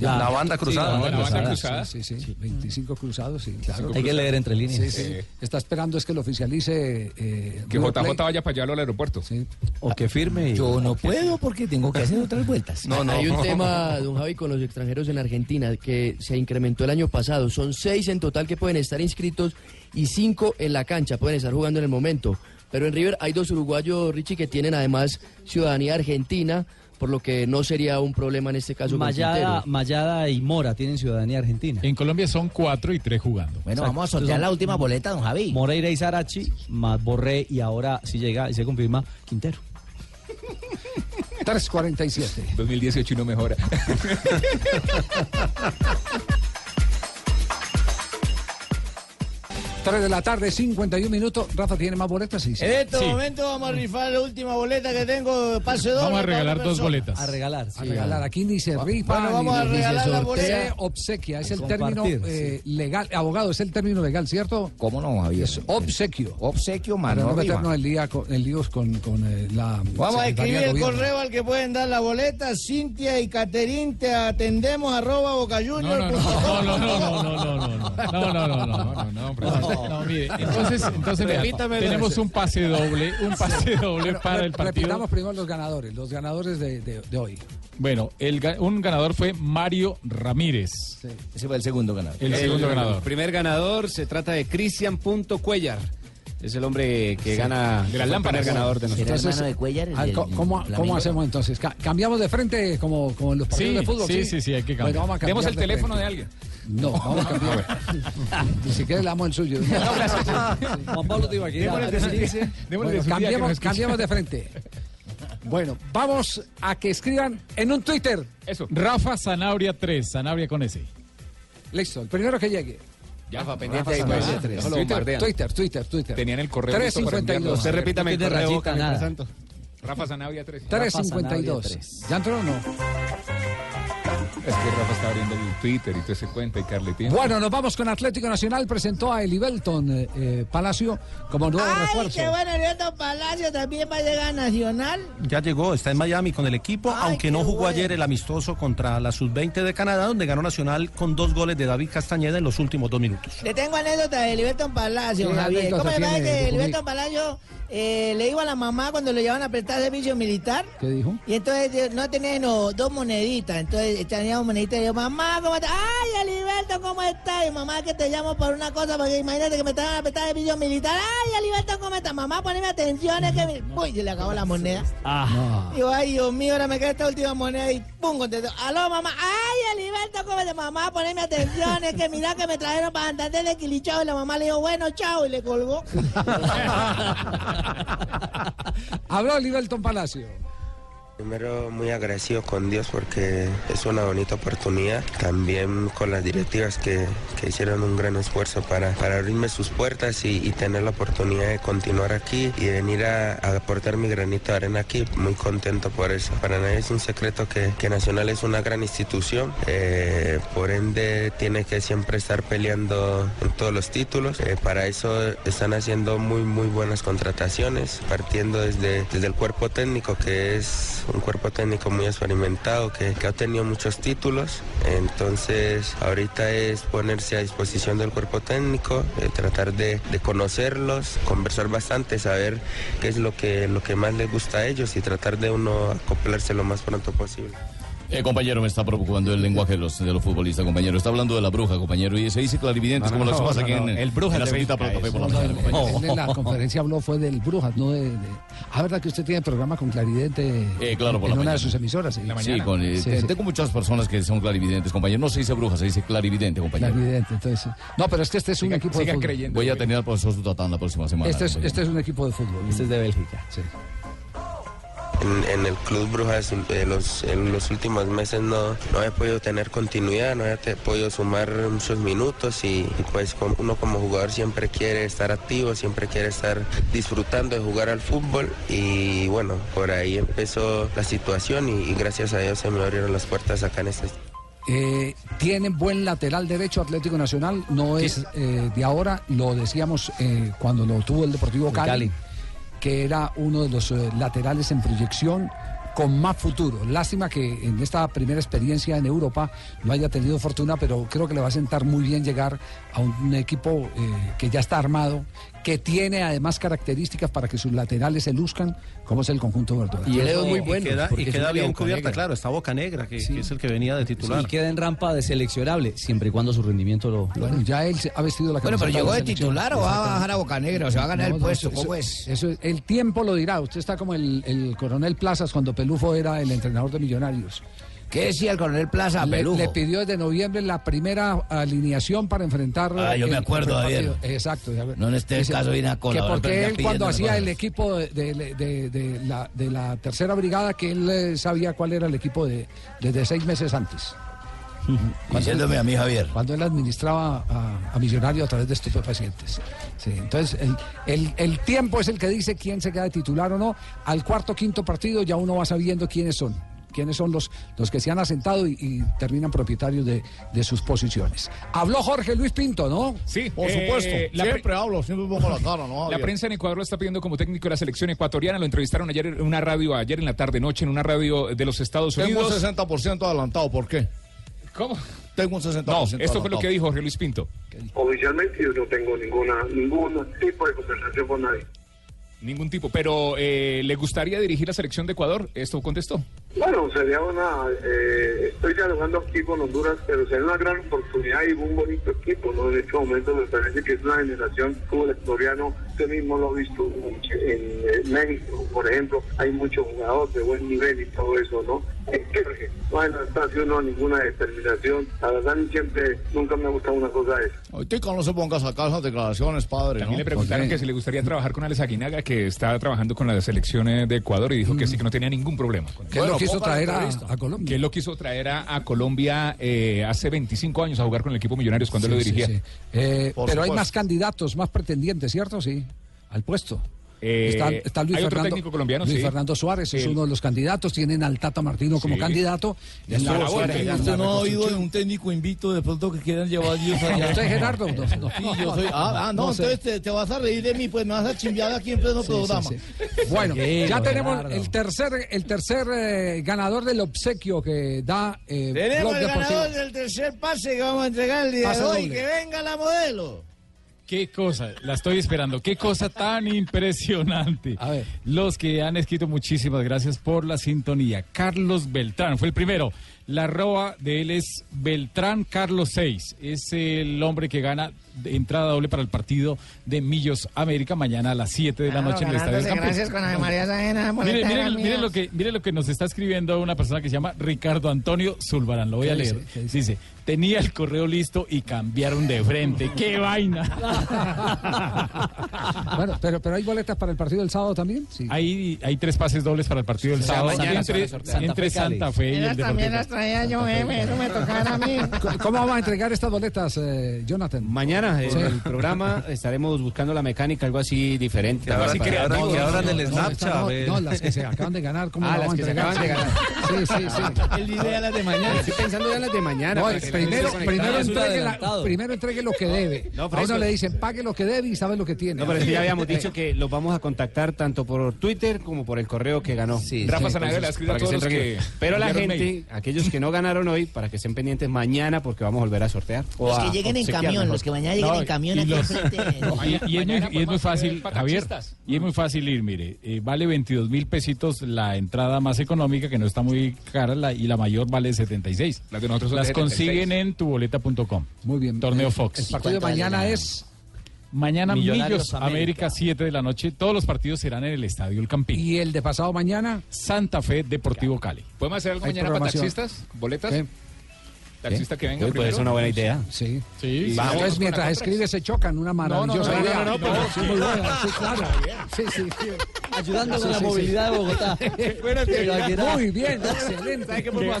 La, la banda cruzada. la banda cruzada. Sí, sí, sí. 25 cruzados, sí, claro. Hay que leer entre líneas. Sí, sí. Sí. Está esperando es que lo oficialice. eh, Que JJ Plate. vaya para allá al aeropuerto. O que firme. Yo no puedo porque tengo que hacer otras vueltas. No, no. Hay un tema, don Javi, con los extranjeros en Argentina que se incrementó el año pasado. Son seis en total que pueden estar inscritos y cinco en la cancha, pueden estar jugando en el momento. Pero en River hay dos uruguayos, Richie, que tienen además ciudadanía argentina, por lo que no sería un problema en este caso. Mayada. Mayada y Mora tienen ciudadanía argentina. En Colombia son cuatro y tres jugando. Bueno, Exacto. vamos a sortear Entonces, la última boleta, don Javi. Moreira y Sarachi, más Borré y ahora si llega y se confirma Quintero. 347. 2018 y no mejora. 3 de la tarde, 51 minutos. Rafa tiene más boletas, sí. sí. En este Sí. momento vamos a rifar la última boleta que tengo, pase doble. Vamos a regalar dos boletas. A regalar. A regalar. Aquí ni se rifa, Bueno, vamos ni, a regalar la boleta. obsequia. Es el término eh, legal. Abogado, es el término legal, ¿cierto? ¿Cómo no, Javier? Es obsequio. Obsequio, Para mano. no meternos en, lía con, en líos con, con eh, la. Vamos a escribir el Gobierno. correo al que pueden dar la boleta. Cintia y Caterín, te atendemos arroba boca No, junior no, punto no, com. no, no, no, no, no, no, no, no, no, no, no, no, no, hombre, no, no, mire, entonces, entonces vea, Repítamelo. tenemos un pase doble, un pase doble Bueno, para el partido. Repitamos primero los ganadores, los ganadores de, de- de hoy. Bueno, el, un ganador fue Mario Ramírez. Ese fue el segundo ganador. El segundo ganador. primer ganador se trata de Cristian Punto Cuellar. Es el hombre que gana de las fue el ganador de nosotros. ¿Será hermano de Cuellar? el Ah, ¿Cómo, cómo hacemos entonces? Ca- ¿Cambiamos de frente como, como en los partidos Sí, de fútbol? sí, sí, sí, hay que cambiar. Bueno, vamos a cambiar Demos el de teléfono de alguien. No, vamos a cambiar. Ni siquiera le damos el suyo. Juan Pablo día- démosle de Bueno, su día que nos cambiemos, de frente. Bueno, vamos a que escriban en un Twitter. Eso. Rafa Zanabria 3, Zanabria con ese. Listo, el primero que llegue. Jafa, pendiente ahí. Pues. Twitter, Twitter, Twitter, Twitter. Tenían el correo 352. Usted repítame el. Rafa Sanabria 3. 352. ¿Ya entró o no? Es que Rafa está abriendo el Twitter y todo ese cuenta y Carly tiene. Bueno, nos vamos con Atlético Nacional. Presentó a Eli Belton eh, eh, Palacio como nuevo Ay, refuerzo. qué bueno, Leandro Palacio también va a llegar a Nacional. Ya llegó, está en Miami con el equipo, Ay, aunque no jugó bueno. ayer el amistoso contra la Sub-20 de Canadá, donde ganó Nacional con dos goles de David Castañeda en los últimos dos minutos. Le tengo anécdota de Liberton Palacio, ¿Qué Javier. ¿Cómo le parece que Ducumí? Liberton Palacio eh, le iba a la mamá cuando le llevaban a prestar servicio militar? ¿Qué dijo? Y entonces no tenía no, dos moneditas. Entonces tenía un monedito y yo, mamá, ¿cómo estás? Ay, Aliberto, ¿cómo estás? Y mamá, que te llamo por una cosa, porque imagínate que me estaban apretando el pillo militar. Ay, Aliberto, ¿cómo estás? Mamá, poneme atención, es que me... Uy, se le acabó la moneda. Ah. Digo, ay, Dios mío, ahora me queda esta última moneda y pum, contestó. Aló, mamá. Ay, Aliberto, ¿cómo estás? Mamá, poneme atención, es que mira que me trajeron para Santander de Quilichao. Y la mamá le dijo, bueno, chao, y le colgó. Habló Liberton Palacio. Primero muy agradecido con Dios porque es una bonita oportunidad, también con las directivas que, que hicieron un gran esfuerzo para, para abrirme sus puertas y, tener la oportunidad de continuar aquí y venir a, a aportar mi granito de arena aquí, muy contento por eso. Para nadie es un secreto que, que Nacional es una gran institución, eh, por ende tiene que siempre estar peleando en todos los títulos, Eh, para eso están haciendo muy muy buenas contrataciones, partiendo desde, desde el cuerpo técnico que es un cuerpo técnico muy experimentado que, que ha tenido muchos títulos. Entonces, ahorita es ponerse a disposición del cuerpo técnico, eh, tratar de, de conocerlos, conversar bastante, saber qué es lo que, lo que más les gusta a ellos y tratar de uno acoplarse lo más pronto posible. Eh, compañero, me está preocupando el lenguaje de los, de los futbolistas, compañero. Está hablando de la bruja, compañero, y se dice clarividentes, No, como no, lo hacemos no, aquí no, en, el Brujas en la salita el café por la mañana, No, compañero. él en la conferencia habló fue del Brujas, no de... de- Ah, ¿verdad que usted tiene programa con Claridente Eh, claro, por en la una mañana. de sus emisoras? Sí, Sí, con, eh, Sí, te- sí. tengo muchas personas que son clarividentes, compañero. No se dice bruja, se dice clarividente, compañero. Claridente, entonces... No, pero es que este es un equipo de fútbol. Voy a tener al profesor Zutatán la próxima semana. Este es, este es un equipo de fútbol. Este es de Bélgica. Sí. En, en el Club Brujas eh, los, en los últimos meses no, no he podido tener continuidad, no he podido sumar muchos minutos y, y pues uno como jugador siempre quiere estar activo, siempre quiere estar disfrutando de jugar al fútbol y bueno, por ahí empezó la situación y, y gracias a Dios se me abrieron las puertas acá en este Eh, tiene buen lateral derecho Atlético Nacional, no es eh, de ahora, lo decíamos eh, cuando lo tuvo el Deportivo Cali, Cali. Que era uno de los eh, laterales en proyección con más futuro. Lástima que en esta primera experiencia en Europa no haya tenido fortuna, pero creo que le va a sentar muy bien llegar a un equipo eh, que ya está armado, que tiene además características para que sus laterales se luzcan, como es el conjunto verdadero. Y queda, y queda bien cubierta, claro, está Boca Negra, que, que es el que venía de titular. Y queda en rampa de seleccionable, siempre y cuando su rendimiento lo... Bueno, ya él ha vestido la Bueno, pero llegó de titular o va a bajar a Boca Negra o se va a ganar No, el puesto. eso- ¿Cómo es? Eso, el tiempo lo dirá. Usted está como el, el coronel Plazas cuando Pelufo era el entrenador de Millonarios. ¿Qué decía el coronel Plaza Le, le pidió desde noviembre la primera alineación para enfrentar. Ah, yo me acuerdo, partido. Exacto. No en este Dice caso viene a Que porque él cuando hacía cosas. el equipo de, de- de- de la, de la tercera brigada, que él eh, sabía cuál era el equipo de, desde seis meses antes. Diciéndome a mí, Javier. Cuando él administraba a, a Millonario a través de estupefacientes. Sí, entonces, el, el- el tiempo es el que dice quién se queda de titular o no. Al cuarto quinto partido ya uno va sabiendo quiénes son. Quiénes son los, los que se han asentado y, y terminan propietarios de, de sus posiciones. Habló Jorge Luis Pinto, ¿no? Sí, por eh, supuesto. la Siempre pre- hablo, siempre pongo la cara, ¿no? La prensa en Ecuador lo está pidiendo como técnico de la selección ecuatoriana. Lo entrevistaron ayer en una radio, ayer en la tarde noche, en una radio de los Estados Tengo un Unidos. 60% adelantado, ¿por qué? ¿Cómo? Tengo un 60% No, esto fue lo que dijo Jorge Luis Pinto. Oficialmente yo no tengo ninguna ningún tipo de conversación con nadie. Ningún tipo. Pero, eh, ¿le gustaría dirigir la selección de Ecuador? Esto contestó. Bueno, sería una... eh, estoy dialogando aquí con Honduras, pero sería una gran oportunidad y un bonito equipo, ¿no? En este momento me parece que es una generación como el ecuatoriano, usted mismo lo ha visto en México, por ejemplo, hay muchos jugadores de buen nivel y todo eso, ¿no? Bueno, está haciendo ninguna determinación. La verdad, siempre, nunca me ha gustado una cosa de esa. Ahorita no se ponga a sacar esas declaraciones, padre. También ¿no? le preguntaron que si le gustaría trabajar con Alex Aguinaga, que está trabajando con la selección eh, de Ecuador, y dijo que sí, que no tenía ningún problema. con él quiso traer a, a Colombia. Que él lo quiso traer a, a Colombia eh, hace 25 años a jugar con el equipo Millonarios cuando él lo sí, dirigía. sí. Eh, pero hay más candidatos, más pretendientes, ¿cierto? Sí, al puesto. Eh, está, está Luis, hay otro Fernando, técnico colombiano, Luis sí. Fernando Suárez es El- uno de los candidatos. Tienen al Tata Martino como Sí. candidato. En la- Suárez. en la ¿Usted no ha oído de un técnico invito de pronto que quieran llevar Dios allá? ¿Usted, Gerardo? No, no. Sí, yo soy. Ah, ah, no, No sé. entonces te, te vas a reír de mí, pues me vas a chimbear aquí en pleno Sí, programa. sí, sí. Bueno, ya tenemos el tercer, el tercer eh, ganador del obsequio que da eh, Tenemos el ganador del tercer pase que vamos a entregar el día Pase de hoy. doble. Que venga la modelo. Qué cosa, la estoy esperando. Qué cosa tan impresionante. A ver. Los que han escrito, muchísimas gracias por la sintonía. Carlos Beltrán fue el primero. La arroba de él es Beltrán Carlos 6. Es el hombre que gana de entrada doble para el partido de Millos América mañana a las 7 de la noche en el Estadio del Campín. gracias con Ave María Sajena, Mire, boleta mire, era mire mía. lo que, mire lo que nos está escribiendo una persona que se llama Ricardo Antonio Zulbarán. Lo voy a leer. Dice, tenía el correo listo y cambiaron de frente. ¡Qué vaina! Bueno, pero, pero hay boletas para el partido del sábado también. Sí. Hay, hay tres pases dobles para el partido del O sea, sábado mañana entre, sortear. entre Santa Fe, Santa Fe y el también las traía yo, eh, eso me tocara a mí. ¿Cómo vamos a entregar estas boletas, eh, Jonathan? Mañana en Sí. el programa estaremos buscando la mecánica, algo así diferente. Algo así que abran- creativo. que abran el Snapchat, No, no, no, las que se acaban de ganar, ¿cómo Ah, la las que se acaban de ganar. Sí, sí, sí. Él idea las de mañana. Estoy pensando ya en las de mañana. No, primero, entregue la- primero entregue lo que debe. No, a uno le dicen, pague lo que debe y sabe lo que tiene. No, pero ya habíamos dicho que los vamos a contactar tanto por Twitter como por el correo que ganó. Rafa Sí, Sanabria entonces, le ha escrito a todos los que. Pero la gente, mail. aquellos que no ganaron hoy, para que estén pendientes mañana porque vamos a volver a sortear. Los que lleguen en camión, los que mañana en camión los- y, y es muy, Mañana y es muy podemos fácil, Javier, y es muy fácil ir, mire, eh, vale 22 mil pesitos la entrada más económica, que no está muy cara, la, y la mayor vale 76. Las de nosotros Las 76. consiguen en tuboleta.com. Muy bien. Torneo Eh, Fox. El partido de mañana es... Mañana Millonarios Millos América. 7 de la noche. Todos los partidos serán en el Estadio El Campín. ¿Y el de pasado mañana? Santa Fe Deportivo Cali. ¿Podemos hacer algo Hay mañana para taxistas? ¿Boletas? ¿Qué? Taxista que venga Uy, pues es una buena idea. Sí. Sí. Vamos mientras escribe, se chocan. Una no, no, maravillosa no, idea. no, no, pero- Sí, muy buena. Sí, claro. Sí, sí, sí. Ayudando con la sí, movilidad sí. de Bogotá. Muy bien, excelente.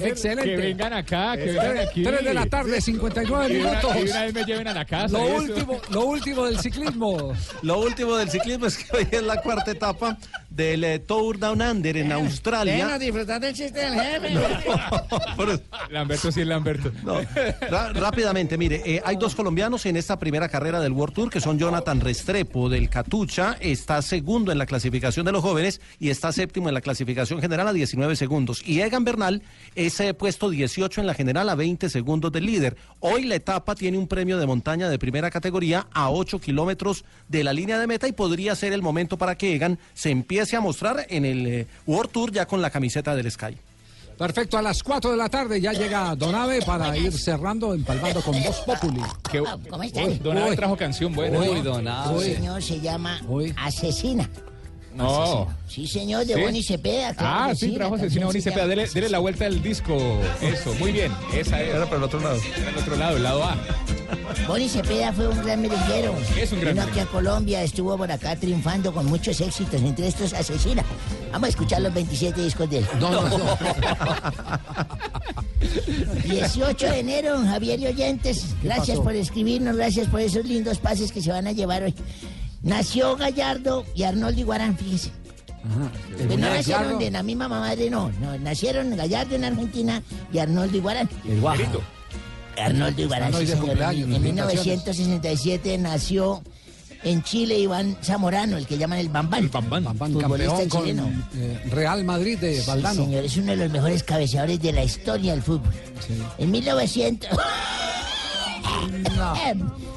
Excelente. Que vengan acá, que vengan aquí. 3 de la tarde, 59 Y una- minutos. y una vez me lleven a la casa. Lo último, lo último del ciclismo. Lo último del ciclismo es que hoy es la cuarta etapa del eh, Tour Down Under en Australia. disfrutar del chiste del jefe. Lamberto sí es Lamberto. Rápidamente, mire, eh, hay dos colombianos en esta primera carrera del World Tour, que son Jonathan Restrepo del Catucha, está segundo en la clasificación de los jóvenes y está séptimo en la clasificación general a 19 segundos. Y Egan Bernal es eh, puesto 18 en la general a 20 segundos del líder. Hoy la etapa tiene un premio de montaña de primera categoría a 8 kilómetros de la línea de meta y podría ser el momento para que Egan se empiece a mostrar en el eh, World Tour ya con la camiseta del Sky. Perfecto, a las 4 de la tarde ya llega Donave para ir cerrando, empalmando con Voz Populi. ¿Cómo están? Donave trajo canción buena. Uy, señor se llama Asesina. No. Sí, señor, de ¿Sí? Boni Cepeda. claro Ah, que sí, trajo la asesino canción Boni se Cepeda. llama Dele, dele la vuelta del disco. Eso, muy bien. Esa es. Era para el otro lado. Era el otro lado, el lado A. Boni Cepeda fue un gran merenguero. Es un gran Vino aquí a Colombia, estuvo por acá triunfando con muchos éxitos, entre estos Asesina. Vamos a escuchar los 27 discos de él. No, no, no. 18 de enero, Javier y oyentes, gracias pasó? por escribirnos, gracias por esos lindos pases que se van a llevar hoy. Nació Gallardo y Arnoldo Iguarán, fíjese. El Que no nacieron de la misma madre, no, no, nacieron Gallardo en Argentina y Arnoldo Iguarán. El guajo. Arnoldo Iguarán, sí, En felicitaciones. 1967 nació en Chile Iván Zamorano, el que llaman el Bambán. Bambán, Futbolista campeón con chileno. eh, Real Madrid de Sí, Valdano. señor, es uno de los mejores cabeceadores de la historia del fútbol. En 1900... No.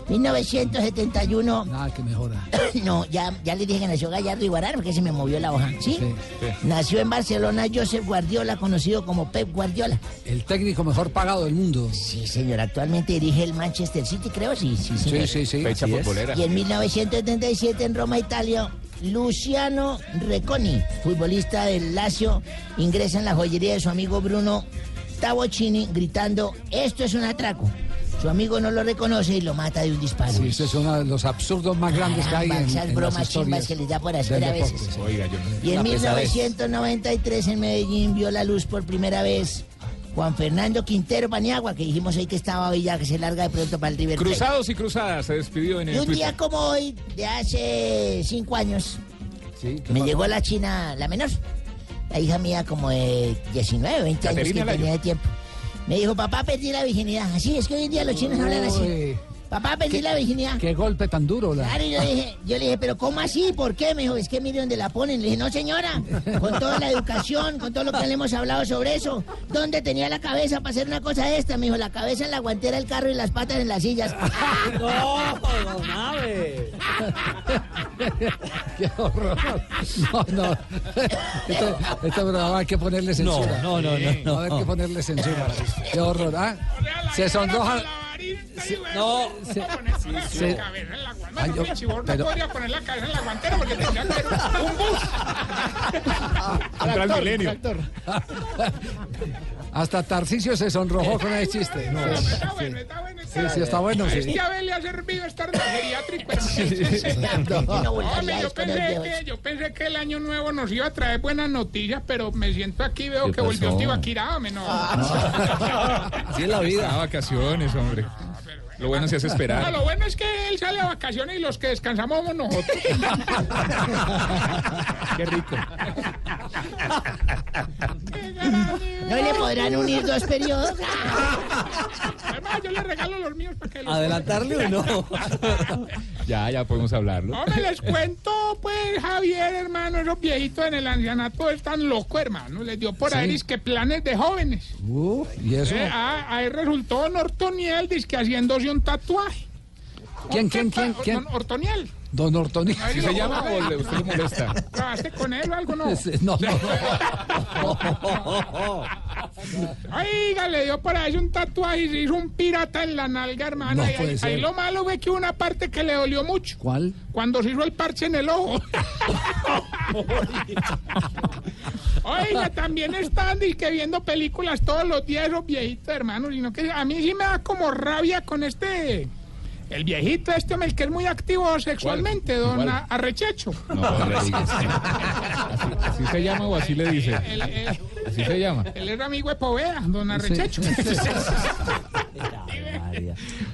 1971, Nada que mejora. no, ya, ya le dije que nació Gallardo Iguarán porque se me movió la hoja, ¿sí? Nació en Barcelona Josep Guardiola, conocido como Pep Guardiola. El técnico mejor pagado del mundo. Sí, señor, actualmente dirige el Manchester City, creo, sí, sí, Sí, señor. sí, sí. Fecha futbolera. Y en 1977 en Roma, Italia, Luciano Reconi, futbolista del Lazio, ingresa en la joyería de su amigo Bruno Tabocini gritando, esto es un atraco. Su amigo no lo reconoce y lo mata de un disparo. Sí, ese es uno de los absurdos más grandes que hay en, esas en bromas las chimbas que les da por hacer a veces. Oiga, yo no. Y en Una pesadez. 1993 en Medellín vio la luz por primera vez Juan Fernando Quintero Paniagua, que dijimos hoy que estaba hoy ya, que se larga de pronto para el River Plate. Cruzados y cruzadas se despidió en Y el un Twitter. día como hoy, de hace cinco años, Sí, ¿qué me pasó? llegó la china, la menor, la hija mía como de 19, 20 años que Layo. tenía de tiempo. Me dijo, papá, perdí la virginidad. Así es que hoy en día los chinos hablan así. Papá, perdí la virginidad. Qué golpe tan duro. la- Claro, y yo le dije, yo le dije, pero ¿cómo así? ¿Por qué? Me dijo, es que mire dónde la ponen. Le dije, no señora, con toda la educación, con todo lo que le hemos hablado sobre eso, ¿dónde tenía la cabeza para hacer una cosa de esta? Me dijo, la cabeza en la guantera del carro y las patas en las sillas. No, Donave. Qué horror. No, no. Esto, esto programa hay que ponerle censura. No, no, no, no, no. Hay que ponerle censura. Qué horror. ¿ah? Se sonroja. Se- no, se- se- Ay, yo- no pero- podría poner la cabeza en la guantera porque tendría que haber un, bus. Hasta Tarcisio se sonrojó con ese chiste. No, Está bueno, está bueno. Sí, sí, está bueno, sí. Este Abel le ha servido estar yo pensé, que, yo pensé que el año nuevo nos iba a traer buenas noticias, pero me siento aquí, veo ¿Qué que volvió? Tibaquirá, no. Así es la vida. Ah, vacaciones, hombre. Lo bueno se hace No, esperar. lo bueno es que él sale a vacaciones y los que descansamos somos nosotros. Qué rico. ¿No le podrán unir dos periodos? Además, yo le regalo los míos para que los... ¿Adelantarle o no? Ya, ya podemos hablarlo. Hombre, les cuento, pues, Javier, hermano, esos viejitos en el ancianato están locos, hermano. Les dio por Sí. ahí, que planes de jóvenes. Uh, ¿Y eso? Eh, ah, ahí resultó Don Ortoniel, que haciéndose un tatuaje. ¿Quién, quién, quién, quién? Ortoniel. Don Ortoni. Ahí ¿Sí se llama o le, usted le molesta? ¿Trabajaste con él o algo, no? No, no. Oiga, le dio por ahí un tatuaje y se hizo un pirata en la nalga, hermano. No ahí, lo malo ve que hubo una parte que le dolió mucho. ¿Cuál? Cuando se hizo el parche en el ojo. Oiga, también están que viendo películas todos los días esos viejitos, hermano. Sino que a mí sí me da como rabia con este. El viejito este, hombre, el que es muy activo sexualmente, don Arrechecho. No. Así, así se llama o así le dice. Así se llama. él es amigo de Poveda, don Arrechecho.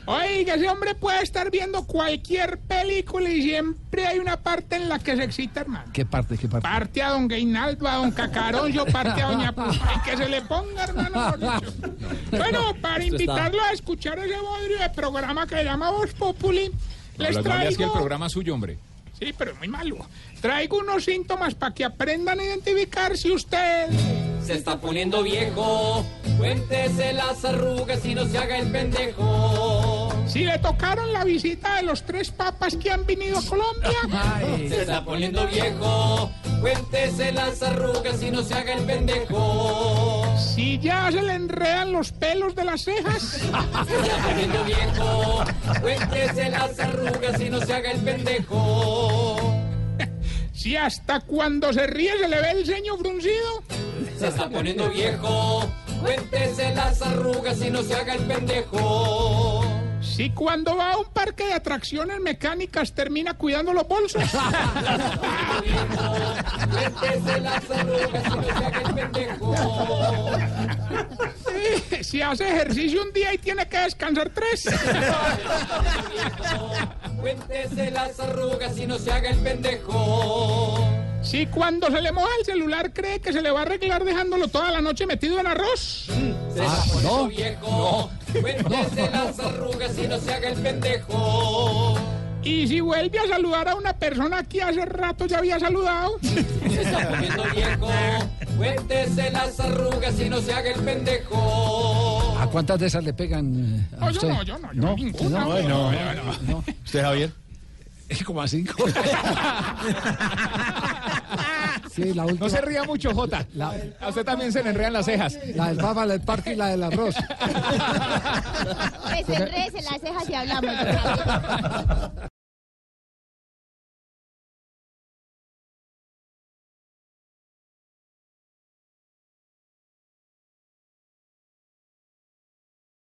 Oiga, ese hombre puede estar viendo cualquier película y siempre hay una parte en la que se excita, hermano. ¿Qué parte? ¿Qué parte? Parte a don Gainaldo, a don Cacaroncio, parte a doña Pupa, y que se le ponga, hermano. Bueno, para está- invitarlo a escuchar ese bodrio de programa que se llama Voz Populi, les No, no le que el traigo... programa es suyo, hombre. Sí, pero es muy malo. Traigo unos síntomas para que aprendan a identificar si usted... Se está poniendo viejo, cuéntese las arrugas y no se haga el pendejo. Si le tocaron la visita de los tres papas que han venido a Colombia. Se está poniendo viejo, cuéntese las arrugas y no se haga el pendejo. Si ya se le enredan los pelos de las cejas. Se está poniendo viejo, cuéntese las arrugas y no se haga el pendejo. Si hasta cuando se ríe se le ve el ceño fruncido. Se está poniendo viejo, cuéntese las arrugas y no se haga el pendejo. Si cuando va a un parque de atracciones mecánicas termina cuidando los bolsos. Si hace ejercicio un día y tiene que descansar tres. Cuéntese las arrugas y no se haga el pendejo. Si cuando se le moja el celular cree que se le va a arreglar dejándolo toda la noche metido en arroz. Se está poniendo viejo. Cuéntese las arrugas y no se haga el pendejo. Y si vuelve a saludar a una persona que hace rato ya había saludado. Se está poniendo viejo. Cuéntese las arrugas y no se haga el pendejo. ¿A cuántas de esas le pegan eh, a No, yo usted? no, yo no, yo ninguna. no, No, no, no, no. ¿Usted, Javier? Como a cinco. Sí, la última. No se ría mucho, Jota. A usted también se le enredan las cejas. La del papa, la del parque y la del arroz. Desenrece las cejas y hablamos.